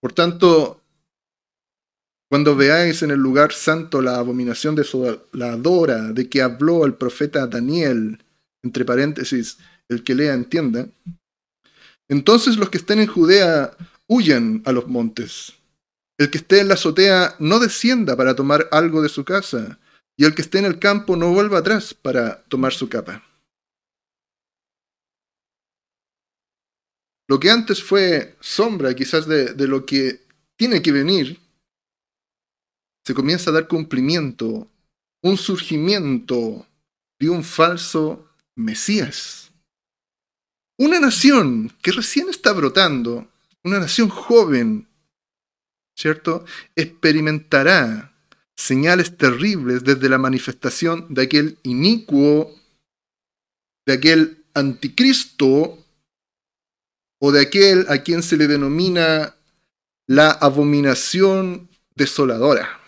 A: Por tanto, cuando veáis en el lugar santo la abominación de la adora de que habló el profeta Daniel, entre paréntesis, el que lea entienda, entonces los que estén en Judea huyan a los montes. El que esté en la azotea no descienda para tomar algo de su casa, y el que esté en el campo no vuelva atrás para tomar su capa. Lo que antes fue sombra quizás de, de lo que tiene que venir, se comienza a dar cumplimiento, un surgimiento de un falso Mesías. Una nación que recién está brotando, una nación joven, ¿cierto? Experimentará señales terribles desde la manifestación de aquel inicuo, de aquel anticristo o de aquel a quien se le denomina la abominación desoladora.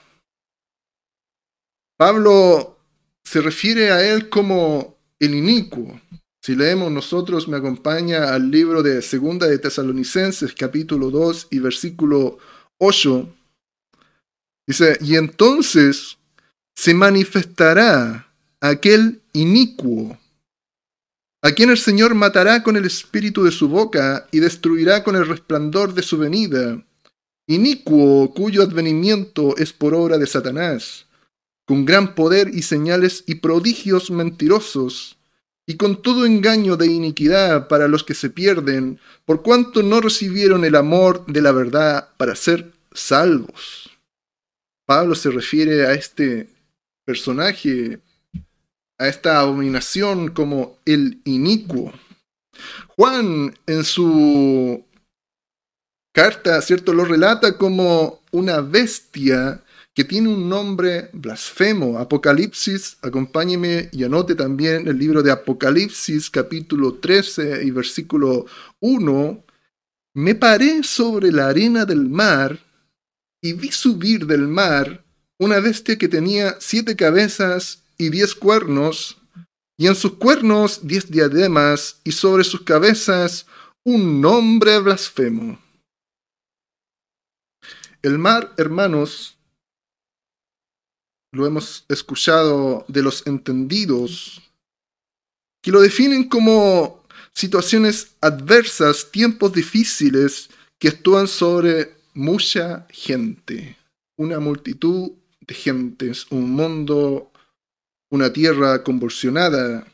A: Pablo se refiere a él como el inicuo. Si leemos nosotros, me acompaña al libro de Segunda de Tesalonicenses, capítulo 2 y versículo 8. Dice, y entonces se manifestará aquel inicuo, a quien el Señor matará con el espíritu de su boca y destruirá con el resplandor de su venida, inicuo cuyo advenimiento es por obra de Satanás, con gran poder y señales y prodigios mentirosos, y con todo engaño de iniquidad para los que se pierden, por cuanto no recibieron el amor de la verdad para ser salvos. Pablo se refiere a este personaje a esta abominación como el inicuo. Juan en su carta, ¿cierto? Lo relata como una bestia que tiene un nombre blasfemo. Apocalipsis, acompáñeme y anote también el libro de Apocalipsis capítulo 13 y versículo 1. Me paré sobre la arena del mar y vi subir del mar una bestia que tenía siete cabezas y diez cuernos, y en sus cuernos diez diademas, y sobre sus cabezas un nombre blasfemo. El mar, hermanos, lo hemos escuchado de los entendidos, que lo definen como situaciones adversas, tiempos difíciles que actúan sobre mucha gente, una multitud de gentes, un mundo una tierra convulsionada,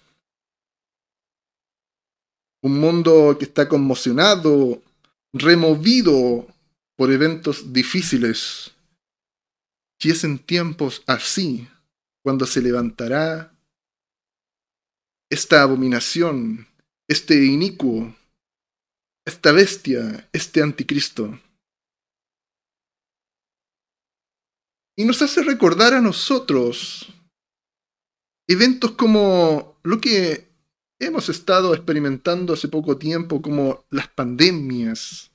A: un mundo que está conmocionado, removido por eventos difíciles. Y es en tiempos así cuando se levantará esta abominación, este inicuo, esta bestia, este anticristo. Y nos hace recordar a nosotros eventos como lo que hemos estado experimentando hace poco tiempo, como las pandemias,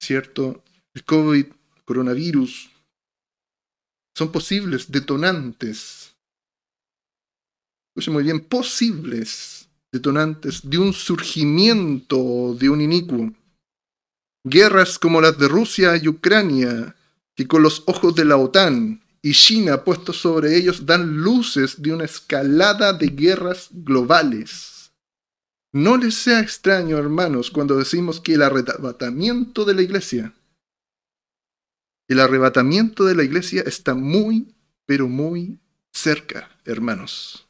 A: ¿cierto? El COVID, coronavirus, son posibles detonantes. Escuchen muy bien, posibles detonantes de un surgimiento de un inicuo. Guerras como las de Rusia y Ucrania, que con los ojos de la OTAN y China puestos sobre ellos dan luces de una escalada de guerras globales. No les sea extraño, hermanos, cuando decimos que el arrebatamiento de la iglesia, el arrebatamiento de la iglesia está muy, pero muy cerca, hermanos.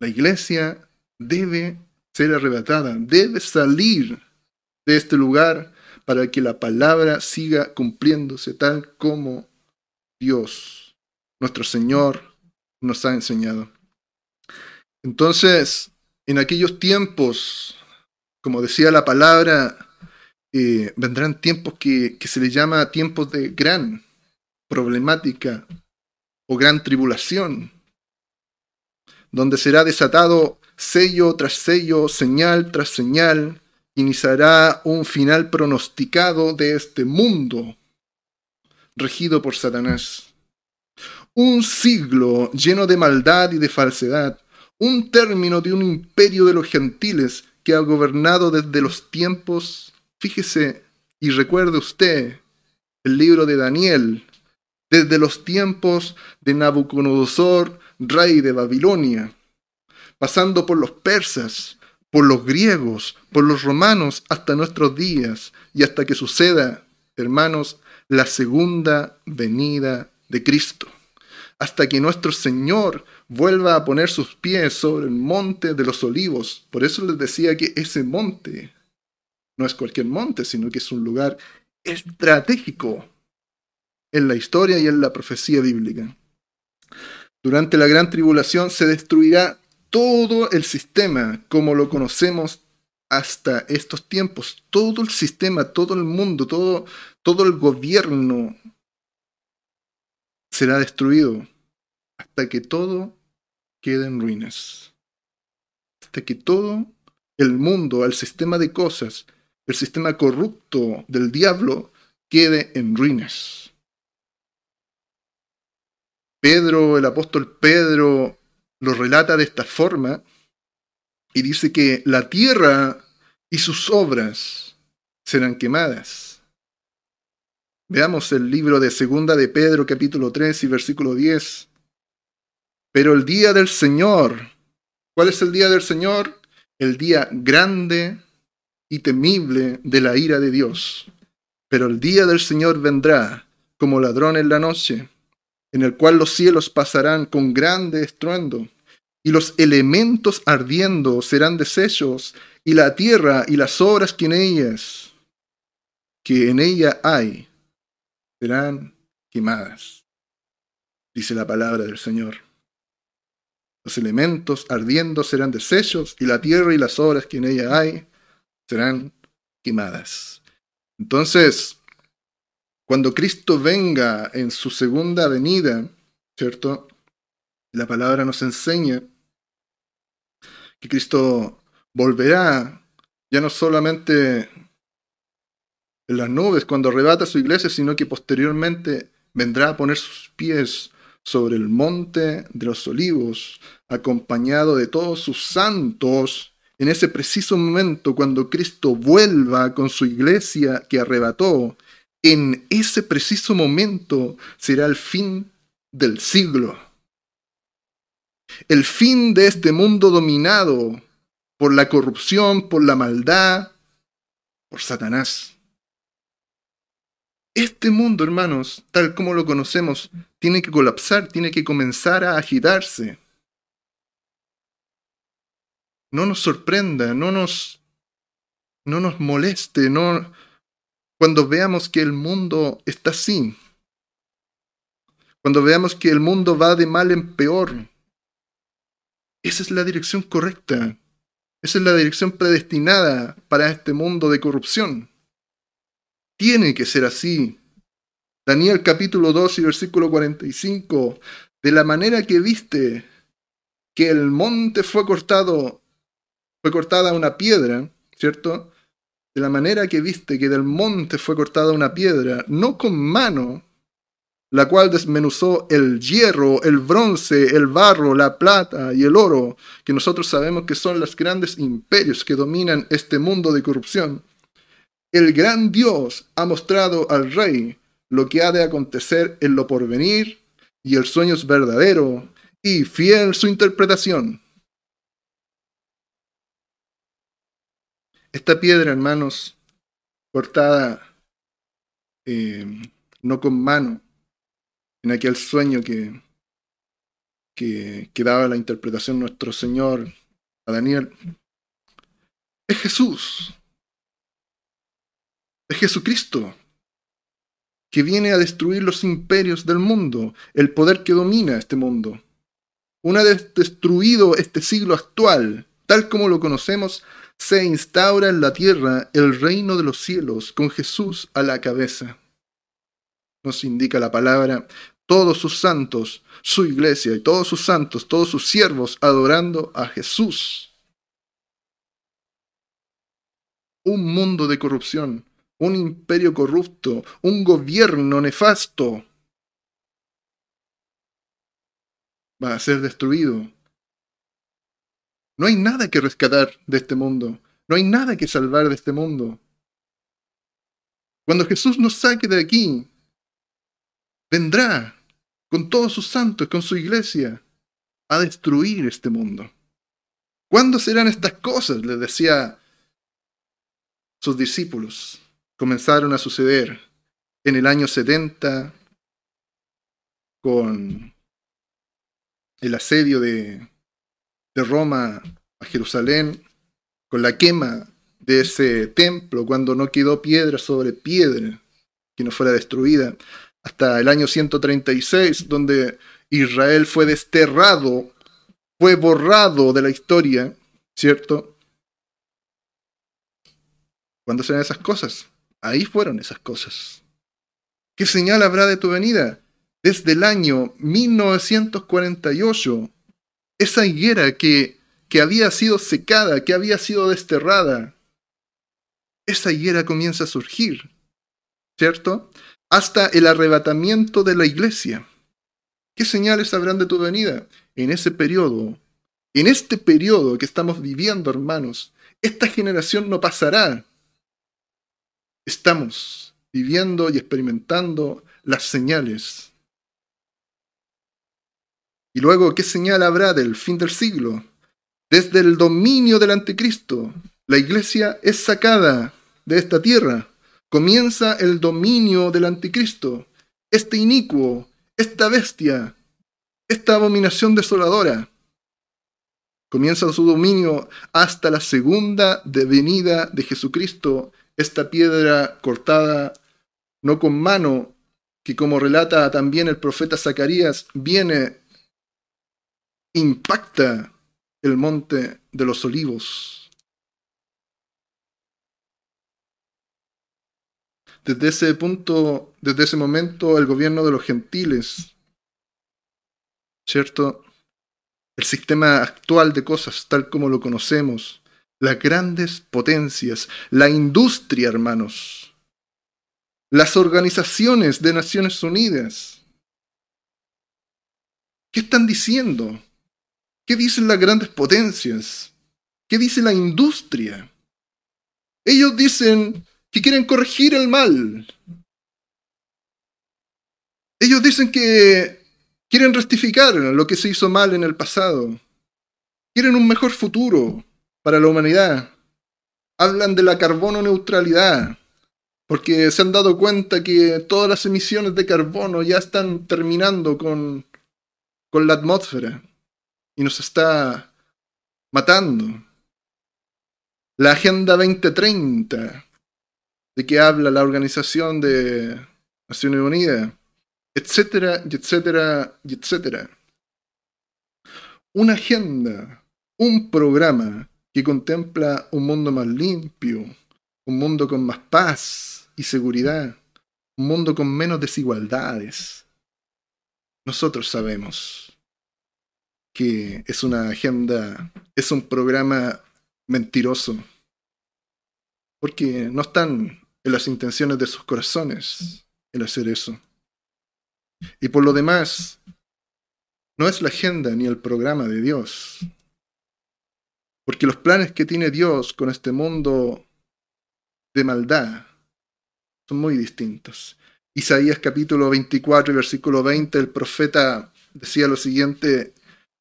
A: La iglesia debe ser arrebatada, debe salir de este lugar para que la palabra siga cumpliéndose tal como Dios, nuestro Señor, nos ha enseñado. Entonces, en aquellos tiempos, como decía la palabra, eh, vendrán tiempos que, que se les llama tiempos de gran problemática o gran tribulación, donde será desatado sello tras sello, señal tras señal, iniciará un final pronosticado de este mundo regido por Satanás. Un siglo lleno de maldad y de falsedad, un término de un imperio de los gentiles que ha gobernado desde los tiempos, fíjese y recuerde usted el libro de Daniel, desde los tiempos de Nabucodonosor, rey de Babilonia, pasando por los persas, por los griegos, por los romanos, hasta nuestros días, y hasta que suceda, hermanos, la segunda venida de Cristo, hasta que nuestro Señor vuelva a poner sus pies sobre el monte de los olivos. Por eso les decía que ese monte no es cualquier monte, sino que es un lugar estratégico en la historia y en la profecía bíblica. Durante la gran tribulación se destruirá todo el sistema como lo conocemos hasta estos tiempos. Todo el sistema, todo el mundo, todo, todo el gobierno será destruido hasta que todo quede en ruinas. Hasta que todo el mundo, el sistema de cosas, el sistema corrupto del diablo quede en ruinas. Pedro, el apóstol Pedro, lo relata de esta forma y dice que la tierra y sus obras serán quemadas. Veamos el libro de Segunda de Pedro capítulo 3 y versículo 10. Pero el día del Señor, ¿cuál es el día del Señor? El día grande y temible de la ira de Dios. Pero el día del Señor vendrá como ladrón en la noche, en el cual los cielos pasarán con grande estruendo, y los elementos ardiendo serán deshechos, y la tierra y las obras que en ellas, que en ella hay, serán quemadas. Dice la palabra del Señor. Los elementos ardiendo serán deshechos, y la tierra y las obras que en ella hay serán quemadas. Entonces, cuando Cristo venga en su segunda venida, ¿cierto? La palabra nos enseña que Cristo volverá ya no solamente en las nubes cuando arrebata su iglesia, sino que posteriormente vendrá a poner sus pies sobre el monte de los olivos, acompañado de todos sus santos, en ese preciso momento cuando Cristo vuelva con su iglesia que arrebató, en ese preciso momento será el fin del siglo. El fin de este mundo dominado por la corrupción, por la maldad, por Satanás. Este mundo, hermanos, tal como lo conocemos, tiene que colapsar, tiene que comenzar a agitarse. No nos sorprenda, no nos, no nos moleste, no, cuando veamos que el mundo está así, cuando veamos que el mundo va de mal en peor. Esa es la dirección correcta, esa es la dirección predestinada para este mundo de corrupción. Tiene que ser así. Daniel capítulo 2 y versículo 45. De la manera que viste que el monte fue cortado, fue cortada una piedra, ¿cierto? De la manera que viste que del monte fue cortada una piedra, no con mano, la cual desmenuzó el hierro, el bronce, el barro, la plata y el oro, que nosotros sabemos que son los grandes imperios que dominan este mundo de corrupción el gran Dios ha mostrado al rey lo que ha de acontecer en lo porvenir, y el sueño es verdadero y fiel su interpretación. Esta piedra, hermanos, cortada eh, no con mano, en aquel sueño que, que, que daba la interpretación nuestro Señor a Daniel, es Jesús es Jesucristo, que viene a destruir los imperios del mundo, el poder que domina este mundo. Una vez destruido este siglo actual, tal como lo conocemos, se instaura en la tierra el reino de los cielos con Jesús a la cabeza. Nos indica la palabra, todos sus santos, su iglesia y todos sus santos, todos sus siervos adorando a Jesús. Un mundo de corrupción, un imperio corrupto, un gobierno nefasto. Va a ser destruido. No hay nada que rescatar de este mundo. No hay nada que salvar de este mundo. Cuando Jesús nos saque de aquí, vendrá con todos sus santos, con su iglesia, a destruir este mundo. ¿Cuándo serán estas cosas? Les decía sus discípulos comenzaron a suceder en el año 70 con el asedio de, de Roma a Jerusalén, con la quema de ese templo, cuando no quedó piedra sobre piedra que no fuera destruida, hasta el año 136, donde Israel fue desterrado, fue borrado de la historia, ¿cierto? ¿Cuándo serán esas cosas? Ahí fueron esas cosas. ¿Qué señal habrá de tu venida? Desde el año 1948, esa higuera que, que había sido secada, que había sido desterrada, esa higuera comienza a surgir, ¿cierto? Hasta el arrebatamiento de la iglesia. ¿Qué señales habrán de tu venida? En ese periodo, en este periodo que estamos viviendo, hermanos, esta generación no pasará. Estamos viviendo y experimentando las señales. Luego, ¿qué señal habrá del fin del siglo? Desde el dominio del anticristo, la iglesia es sacada de esta tierra. Comienza el dominio del anticristo, este inicuo, esta bestia, esta abominación desoladora. Comienza su dominio hasta la segunda venida de Jesucristo, esta piedra cortada no con mano, que como relata también el profeta Zacarías, viene, impacta el monte de los olivos. Desde ese punto, desde ese momento, el gobierno de los gentiles, ¿cierto? El sistema actual de cosas, tal como lo conocemos, las grandes potencias, la industria, hermanos, las organizaciones de Naciones Unidas. ¿Qué están diciendo? ¿Qué dicen las grandes potencias? ¿Qué dice la industria? Ellos dicen que quieren corregir el mal. Ellos dicen que quieren rectificar lo que se hizo mal en el pasado. Quieren un mejor futuro para la humanidad. Hablan de la carbono neutralidad, porque se han dado cuenta que todas las emisiones de carbono ya están terminando con, con la atmósfera y nos está matando. La Agenda 2030 de que habla la Organización de Naciones Unidas, etcétera, y etcétera, y etcétera. Una agenda, un programa que contempla un mundo más limpio, un mundo con más paz y seguridad, un mundo con menos desigualdades. Nosotros sabemos que es una agenda, es un programa mentiroso, porque no están en las intenciones de sus corazones el hacer eso. Y por lo demás, no es la agenda ni el programa de Dios. Porque los planes que tiene Dios con este mundo de maldad son muy distintos. Isaías capítulo 24 y versículo 20, el profeta decía lo siguiente,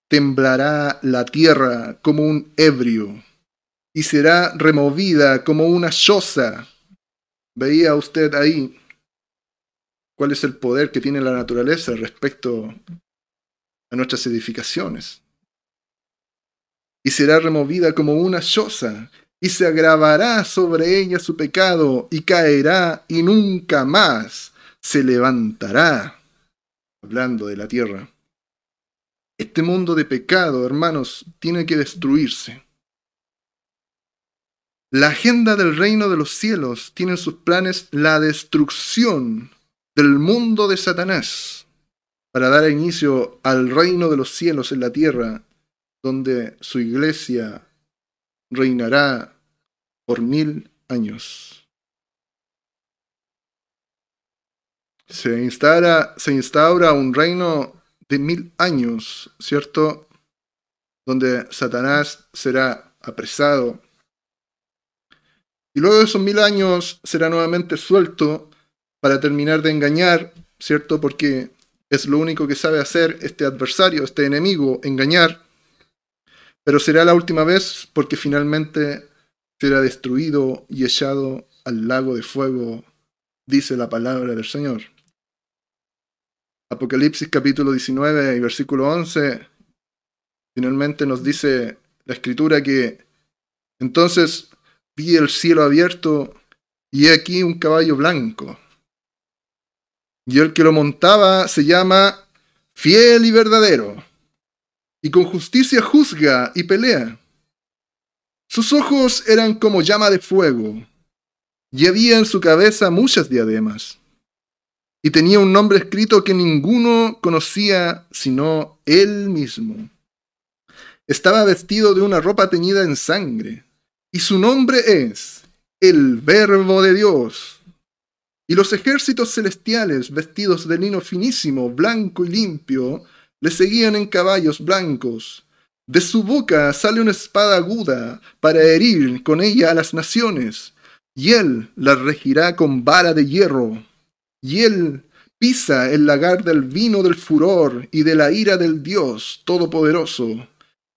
A: temblará la tierra como un ebrio y será removida como una choza. Veía usted ahí cuál es el poder que tiene la naturaleza respecto a nuestras edificaciones. Y será removida como una choza, y se agravará sobre ella su pecado, y caerá, y nunca más se levantará. Hablando de la tierra. Este mundo de pecado, hermanos, tiene que destruirse. La agenda del reino de los cielos tiene en sus planes la destrucción del mundo de Satanás para dar inicio al reino de los cielos en la tierra, donde su iglesia reinará por mil años. Se instaura, se instaura un reino de mil años, ¿cierto? Donde Satanás será apresado y luego de esos mil años será nuevamente suelto para terminar de engañar, ¿cierto? Porque es lo único que sabe hacer este adversario, este enemigo, engañar. Pero será la última vez porque finalmente será destruido y echado al lago de fuego, dice la palabra del Señor. Apocalipsis capítulo 19 y versículo 11, finalmente nos dice la escritura que entonces vi el cielo abierto y he aquí un caballo blanco. Y el que lo montaba se llama fiel y verdadero, y con justicia juzga y pelea. Sus ojos eran como llama de fuego, y había en su cabeza muchas diademas. Y tenía un nombre escrito que ninguno conocía sino él mismo. Estaba vestido de una ropa teñida en sangre, y su nombre es el Verbo de Dios. Y los ejércitos celestiales, vestidos de lino finísimo, blanco y limpio, le seguían en caballos blancos. De su boca sale una espada aguda para herir con ella a las naciones, y él la regirá con vara de hierro y él pisa el lagar del vino del furor y de la ira del Dios Todopoderoso,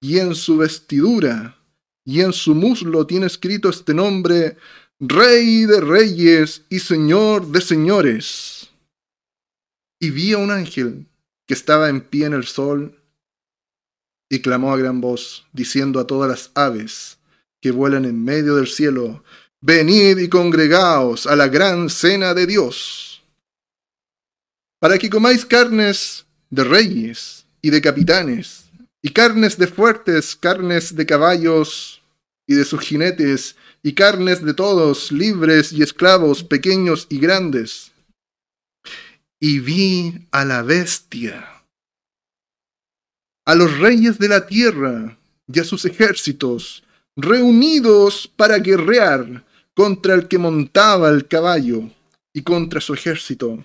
A: y en su vestidura y en su muslo tiene escrito este nombre, Rey de Reyes y Señor de Señores. Y vi a un ángel que estaba en pie en el sol, y clamó a gran voz, diciendo a todas las aves que vuelan en medio del cielo, Venid y congregaos a la gran cena de Dios para que comáis carnes de reyes y de capitanes, y carnes de fuertes, carnes de caballos y de sus jinetes, y carnes de todos, libres y esclavos, pequeños y grandes. Y vi a la bestia, a los reyes de la tierra y a sus ejércitos, reunidos para guerrear contra el que montaba el caballo y contra su ejército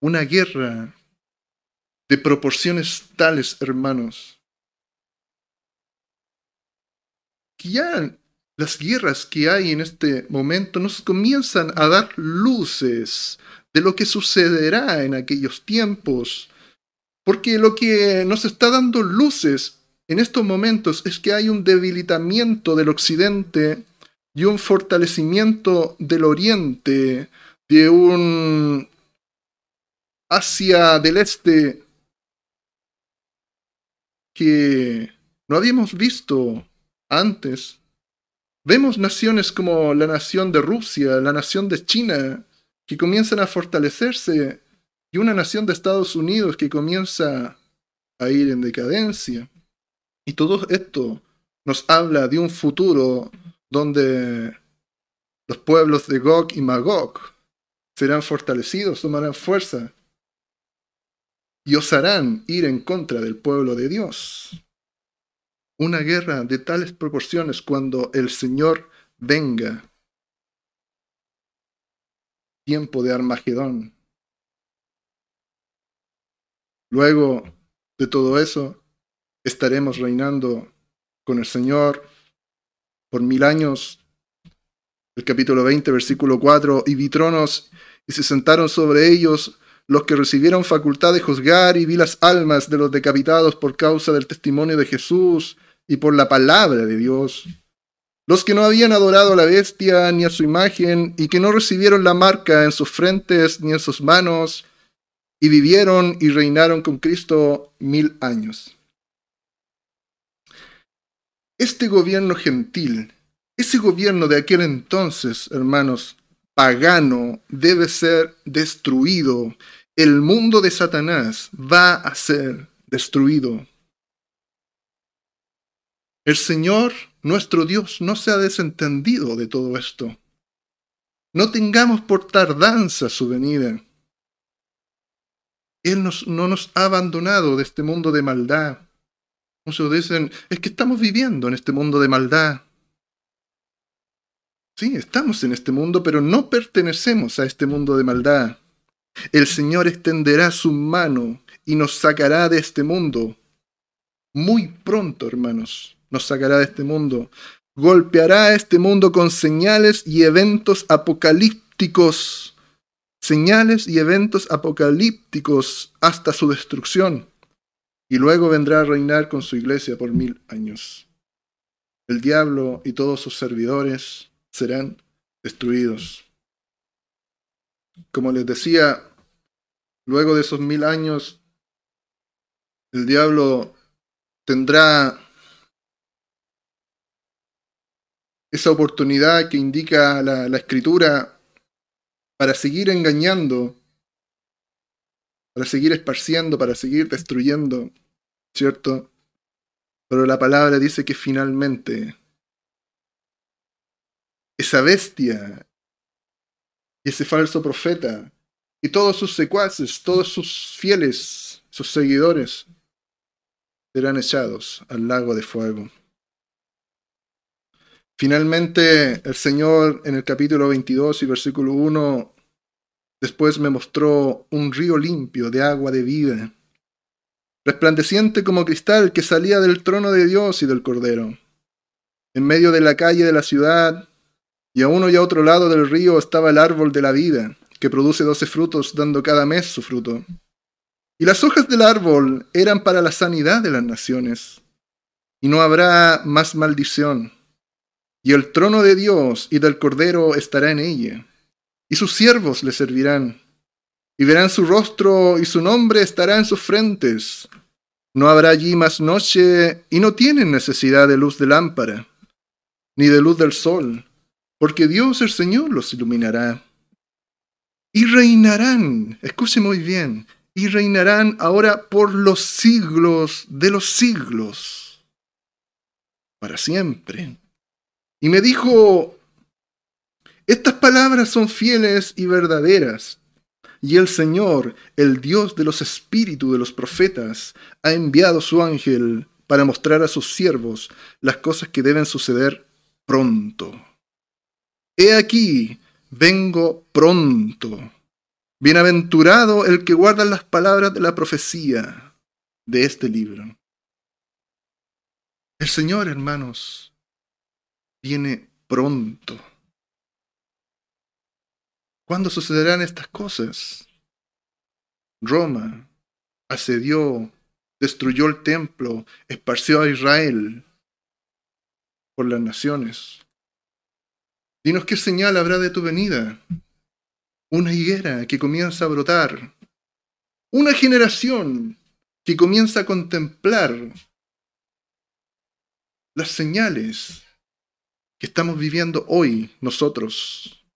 A: una guerra de proporciones tales, hermanos, que ya las guerras que hay en este momento nos comienzan a dar luces de lo que sucederá en aquellos tiempos, porque lo que nos está dando luces en estos momentos es que hay un debilitamiento del occidente y un fortalecimiento del oriente, de un Asia del Este que no habíamos visto antes. Vemos naciones como la nación de Rusia, la nación de China, que comienzan a fortalecerse, y una nación de Estados Unidos que comienza a ir en decadencia. Y todo esto nos habla de un futuro donde los pueblos de Gog y Magog serán fortalecidos, tomarán fuerza y osarán ir en contra del pueblo de Dios. Una guerra de tales proporciones cuando el Señor venga. Tiempo de Armagedón. Luego de todo eso, estaremos reinando con el Señor por mil años. El capítulo 20, versículo 4, y vi tronos y se sentaron sobre ellos los que recibieron facultad de juzgar y vi las almas de los decapitados por causa del testimonio de Jesús y por la palabra de Dios. Los que no habían adorado a la bestia ni a su imagen y que no recibieron la marca en sus frentes ni en sus manos y vivieron y reinaron con Cristo mil años. Este gobierno gentil, ese gobierno de aquel entonces, hermanos, pagano, debe ser destruido el mundo de Satanás va a ser destruido. El Señor, nuestro Dios, no se ha desentendido de todo esto. No tengamos por tardanza su venida. Él no nos ha abandonado de este mundo de maldad. Muchos dicen, es que estamos viviendo en este mundo de maldad. Sí, estamos en este mundo, pero no pertenecemos a este mundo de maldad. El Señor extenderá su mano y nos sacará de este mundo. Muy pronto, hermanos, nos sacará de este mundo. Golpeará a este mundo con señales y eventos apocalípticos. Señales y eventos apocalípticos hasta su destrucción. Y luego vendrá a reinar con su iglesia por mil años. El diablo y todos sus servidores serán destruidos. Como les decía, luego de esos mil años, el diablo tendrá esa oportunidad que indica la, la escritura para seguir engañando, para seguir esparciendo, para seguir destruyendo, ¿cierto? Pero la palabra dice que finalmente esa bestia y ese falso profeta y todos sus secuaces, todos sus fieles, sus seguidores, serán echados al lago de fuego. Finalmente, el Señor en el capítulo 22 y versículo 1, después me mostró un río limpio de agua de vida, resplandeciente como cristal que salía del trono de Dios y del Cordero. En medio de la calle de la ciudad, y a uno y a otro lado del río estaba el árbol de la vida, que produce doce frutos, dando cada mes su fruto. Y las hojas del árbol eran para la sanidad de las naciones. Y no habrá más maldición y el trono de Dios y del Cordero estará en ella, y sus siervos le servirán, y verán su rostro y su nombre estará en sus frentes. No habrá allí más noche, y no tienen necesidad de luz de lámpara, ni de luz del sol, porque Dios el Señor los iluminará. Y reinarán, escuche muy bien, y reinarán ahora por los siglos de los siglos, para siempre. Y me dijo, estas palabras son fieles y verdaderas. Y el Señor, el Dios de los espíritus de los profetas, ha enviado su ángel para mostrar a sus siervos las cosas que deben suceder pronto. He aquí, vengo pronto. Bienaventurado el que guarda las palabras de la profecía de este libro. El Señor, hermanos, viene pronto. ¿Cuándo sucederán estas cosas? Roma asedió, destruyó el templo, esparció a Israel por las naciones. Dinos qué señal habrá de tu venida. Una higuera que comienza a brotar. Una generación que comienza a contemplar las señales que estamos viviendo hoy nosotros.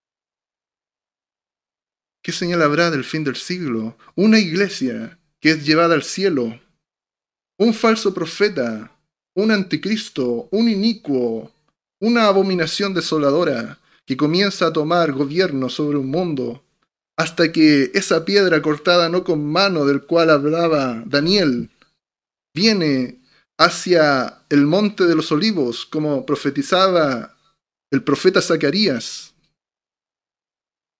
A: ¿Qué señal habrá del fin del siglo? Una iglesia que es llevada al cielo, un falso profeta, un anticristo, un inicuo, una abominación desoladora que comienza a tomar gobierno sobre un mundo hasta que esa piedra cortada no con mano del cual hablaba Daniel viene hacia el monte de los olivos, como profetizaba el profeta Zacarías.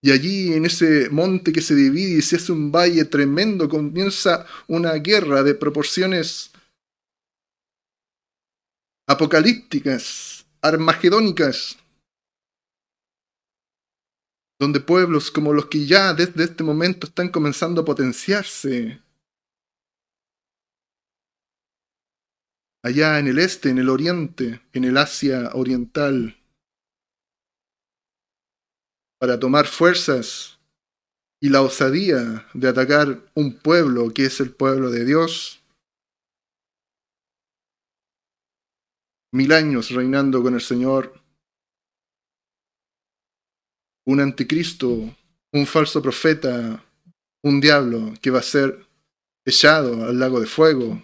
A: Y allí en ese monte que se divide y se hace un valle tremendo, comienza una guerra de proporciones apocalípticas, armagedónicas, donde pueblos como los que ya desde este momento están comenzando a potenciarse, allá en el este, en el oriente, en el Asia oriental, para tomar fuerzas y la osadía de atacar un pueblo que es el pueblo de Dios. Mil años reinando con el Señor, un anticristo, un falso profeta, un diablo que va a ser echado al lago de fuego,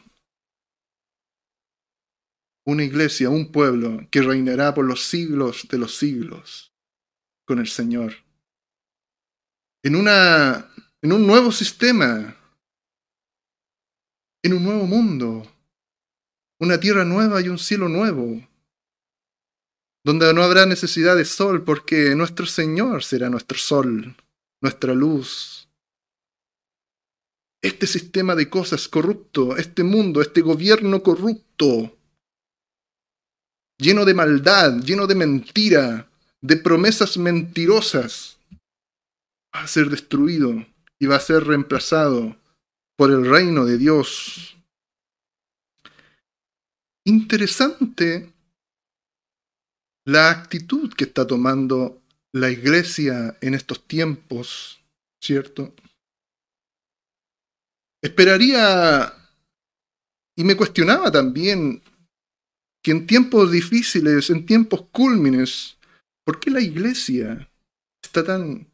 A: una iglesia, un pueblo que reinará por los siglos de los siglos con el Señor. En, una, en un nuevo sistema, en un nuevo mundo, una tierra nueva y un cielo nuevo, donde no habrá necesidad de sol porque nuestro Señor será nuestro sol, nuestra luz. Este sistema de cosas corrupto, este mundo, este gobierno corrupto, lleno de maldad, lleno de mentira, de promesas mentirosas, va a ser destruido y va a ser reemplazado por el reino de Dios. Interesante la actitud que está tomando la iglesia en estos tiempos ¿cierto? Esperaría, y me cuestionaba también, que en tiempos difíciles, en tiempos cúlmines, ¿por qué la iglesia está tan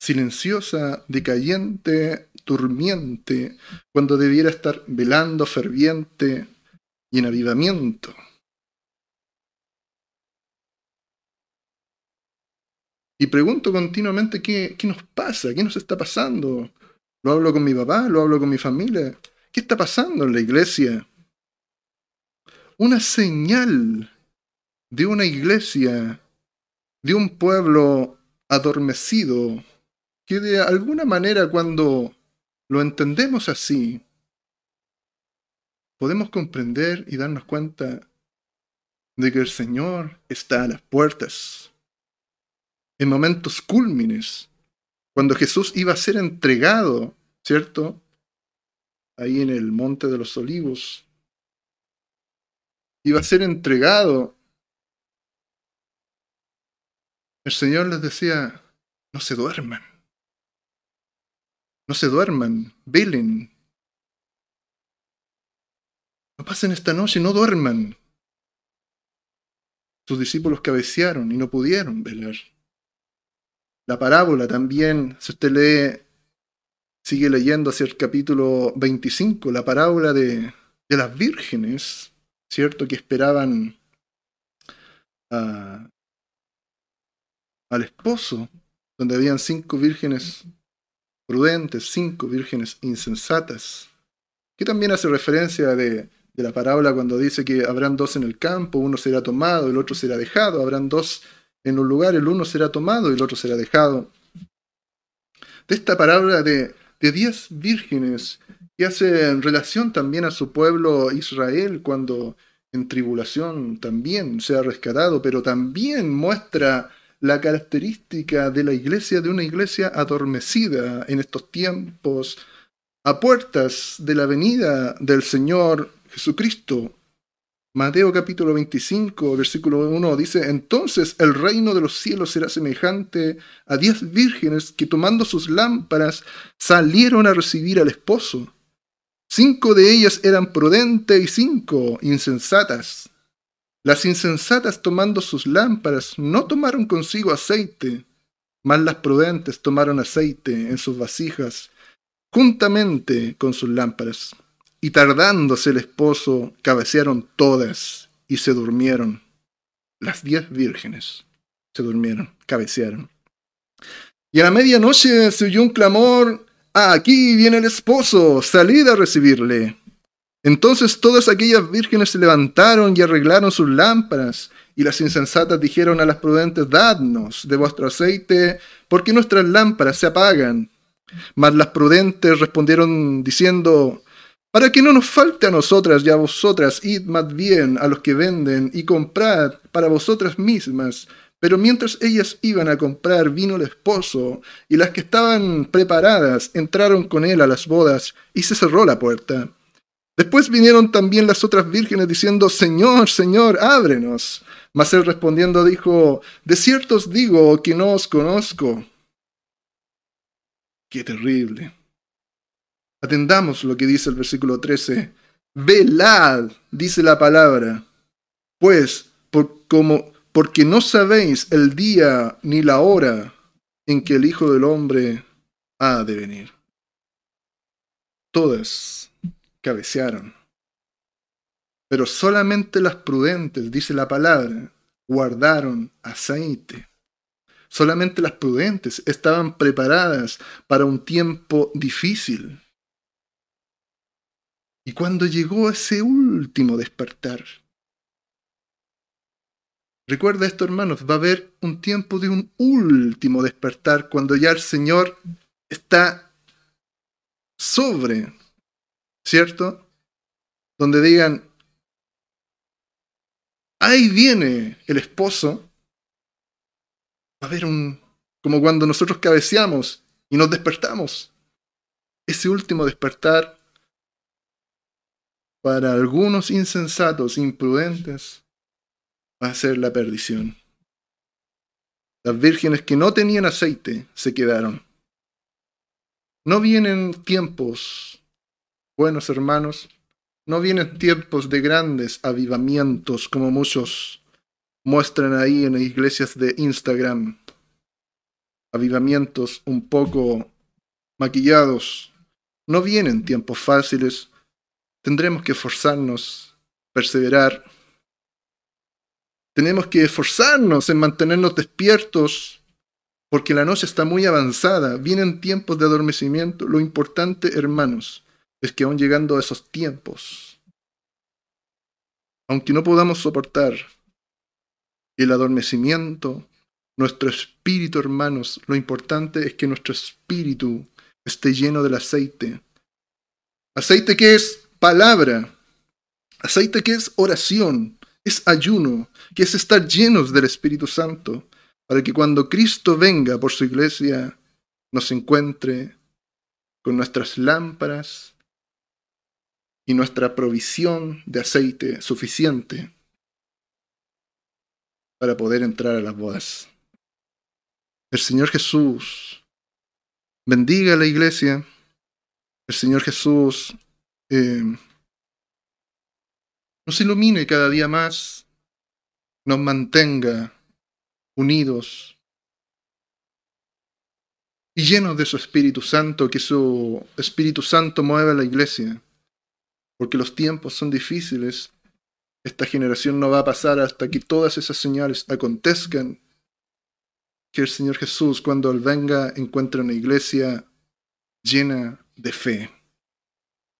A: silenciosa, decayente, durmiente, cuando debiera estar velando, ferviente y en avivamiento? Y pregunto continuamente qué, qué nos pasa, qué nos está pasando. Lo hablo con mi papá, lo hablo con mi familia. ¿Qué está pasando en la iglesia? Una señal de una iglesia, de un pueblo adormecido, que de alguna manera cuando lo entendemos así, podemos comprender y darnos cuenta de que el Señor está a las puertas en momentos cúlmines, cuando Jesús iba a ser entregado, ¿cierto? Ahí en el Monte de los Olivos. Iba a ser entregado. El Señor les decía, no se duerman. No se duerman, velen. No pasen esta noche, no duerman. Sus discípulos cabecearon y no pudieron velar. La parábola también, si usted lee, sigue leyendo hacia el capítulo 25, la parábola de, las vírgenes, ¿cierto? Que esperaban al esposo, donde habían cinco vírgenes prudentes, cinco vírgenes insensatas, que también hace referencia de la parábola cuando dice que habrán dos en el campo, uno será tomado, el otro será dejado, habrán dos en un lugar, el uno será tomado y el otro será dejado. De esta parábola de, de diez vírgenes que hace en relación también a su pueblo Israel cuando en tribulación también sea rescatado, pero también muestra la característica de la iglesia, de una iglesia adormecida en estos tiempos, a puertas de la venida del Señor Jesucristo. Mateo capítulo 25, versículo 1 dice, entonces el reino de los cielos será semejante a diez vírgenes que tomando sus lámparas salieron a recibir al esposo. Cinco de ellas eran prudentes y cinco insensatas. Las insensatas tomando sus lámparas no tomaron consigo aceite, mas las prudentes tomaron aceite en sus vasijas, juntamente con sus lámparas. Y tardándose el esposo, cabecearon todas y se durmieron. Las diez vírgenes se durmieron, cabecearon. Y a la medianoche se oyó un clamor, aquí viene el esposo, salid a recibirle. Entonces todas aquellas vírgenes se levantaron y arreglaron sus lámparas, y las insensatas dijeron a las prudentes, dadnos de vuestro aceite, porque nuestras lámparas se apagan. Mas las prudentes respondieron diciendo, para que no nos falte a nosotras y a vosotras, id más bien a los que venden y comprad para vosotras mismas. Pero mientras ellas iban a comprar, vino el esposo, y las que estaban preparadas entraron con él a las bodas, y se cerró la puerta. Después vinieron también las otras vírgenes diciendo, Señor, Señor, ábrenos. Mas él respondiendo dijo, De cierto os digo que no os conozco. Qué terrible. Atendamos lo que dice el versículo 13. Velad, dice la palabra, pues por, como, porque no sabéis el día ni la hora en que el Hijo del Hombre ha de venir. Todas cabecearon. Pero solamente las prudentes, dice la palabra, guardaron aceite. Solamente las prudentes estaban preparadas para un tiempo difícil. Y cuando llegó ese último despertar, recuerda esto hermanos, va a haber un tiempo de un último despertar cuando ya el Señor está sobre, ¿cierto? Donde digan, ahí viene el esposo, va a haber un, como cuando nosotros cabeceamos y nos despertamos. Ese último despertar para algunos insensatos, imprudentes, va a ser la perdición. Las vírgenes que no tenían aceite se quedaron. No vienen tiempos, buenos hermanos, no vienen tiempos de grandes avivamientos como muchos muestran ahí en iglesias de Instagram. Avivamientos un poco maquillados. No vienen tiempos fáciles. Tendremos que esforzarnos, perseverar. Tenemos que esforzarnos en mantenernos despiertos porque la noche está muy avanzada. Vienen tiempos de adormecimiento. Lo importante, hermanos, es que aún llegando a esos tiempos, aunque no podamos soportar el adormecimiento, nuestro espíritu, hermanos, lo importante es que nuestro espíritu esté lleno del aceite. Aceite que es palabra, aceite que es oración, es ayuno, que es estar llenos del Espíritu Santo, para que cuando Cristo venga por su iglesia nos encuentre con nuestras lámparas y nuestra provisión de aceite suficiente para poder entrar a las bodas. El Señor Jesús bendiga a la iglesia. El Señor Jesús eh, nos ilumine cada día más, nos mantenga unidos y llenos de su Espíritu Santo, que su Espíritu Santo mueva la iglesia porque los tiempos son difíciles. Esta generación no va a pasar hasta que todas esas señales acontezcan. Que el Señor Jesús, cuando Él venga, encuentre una iglesia llena de fe.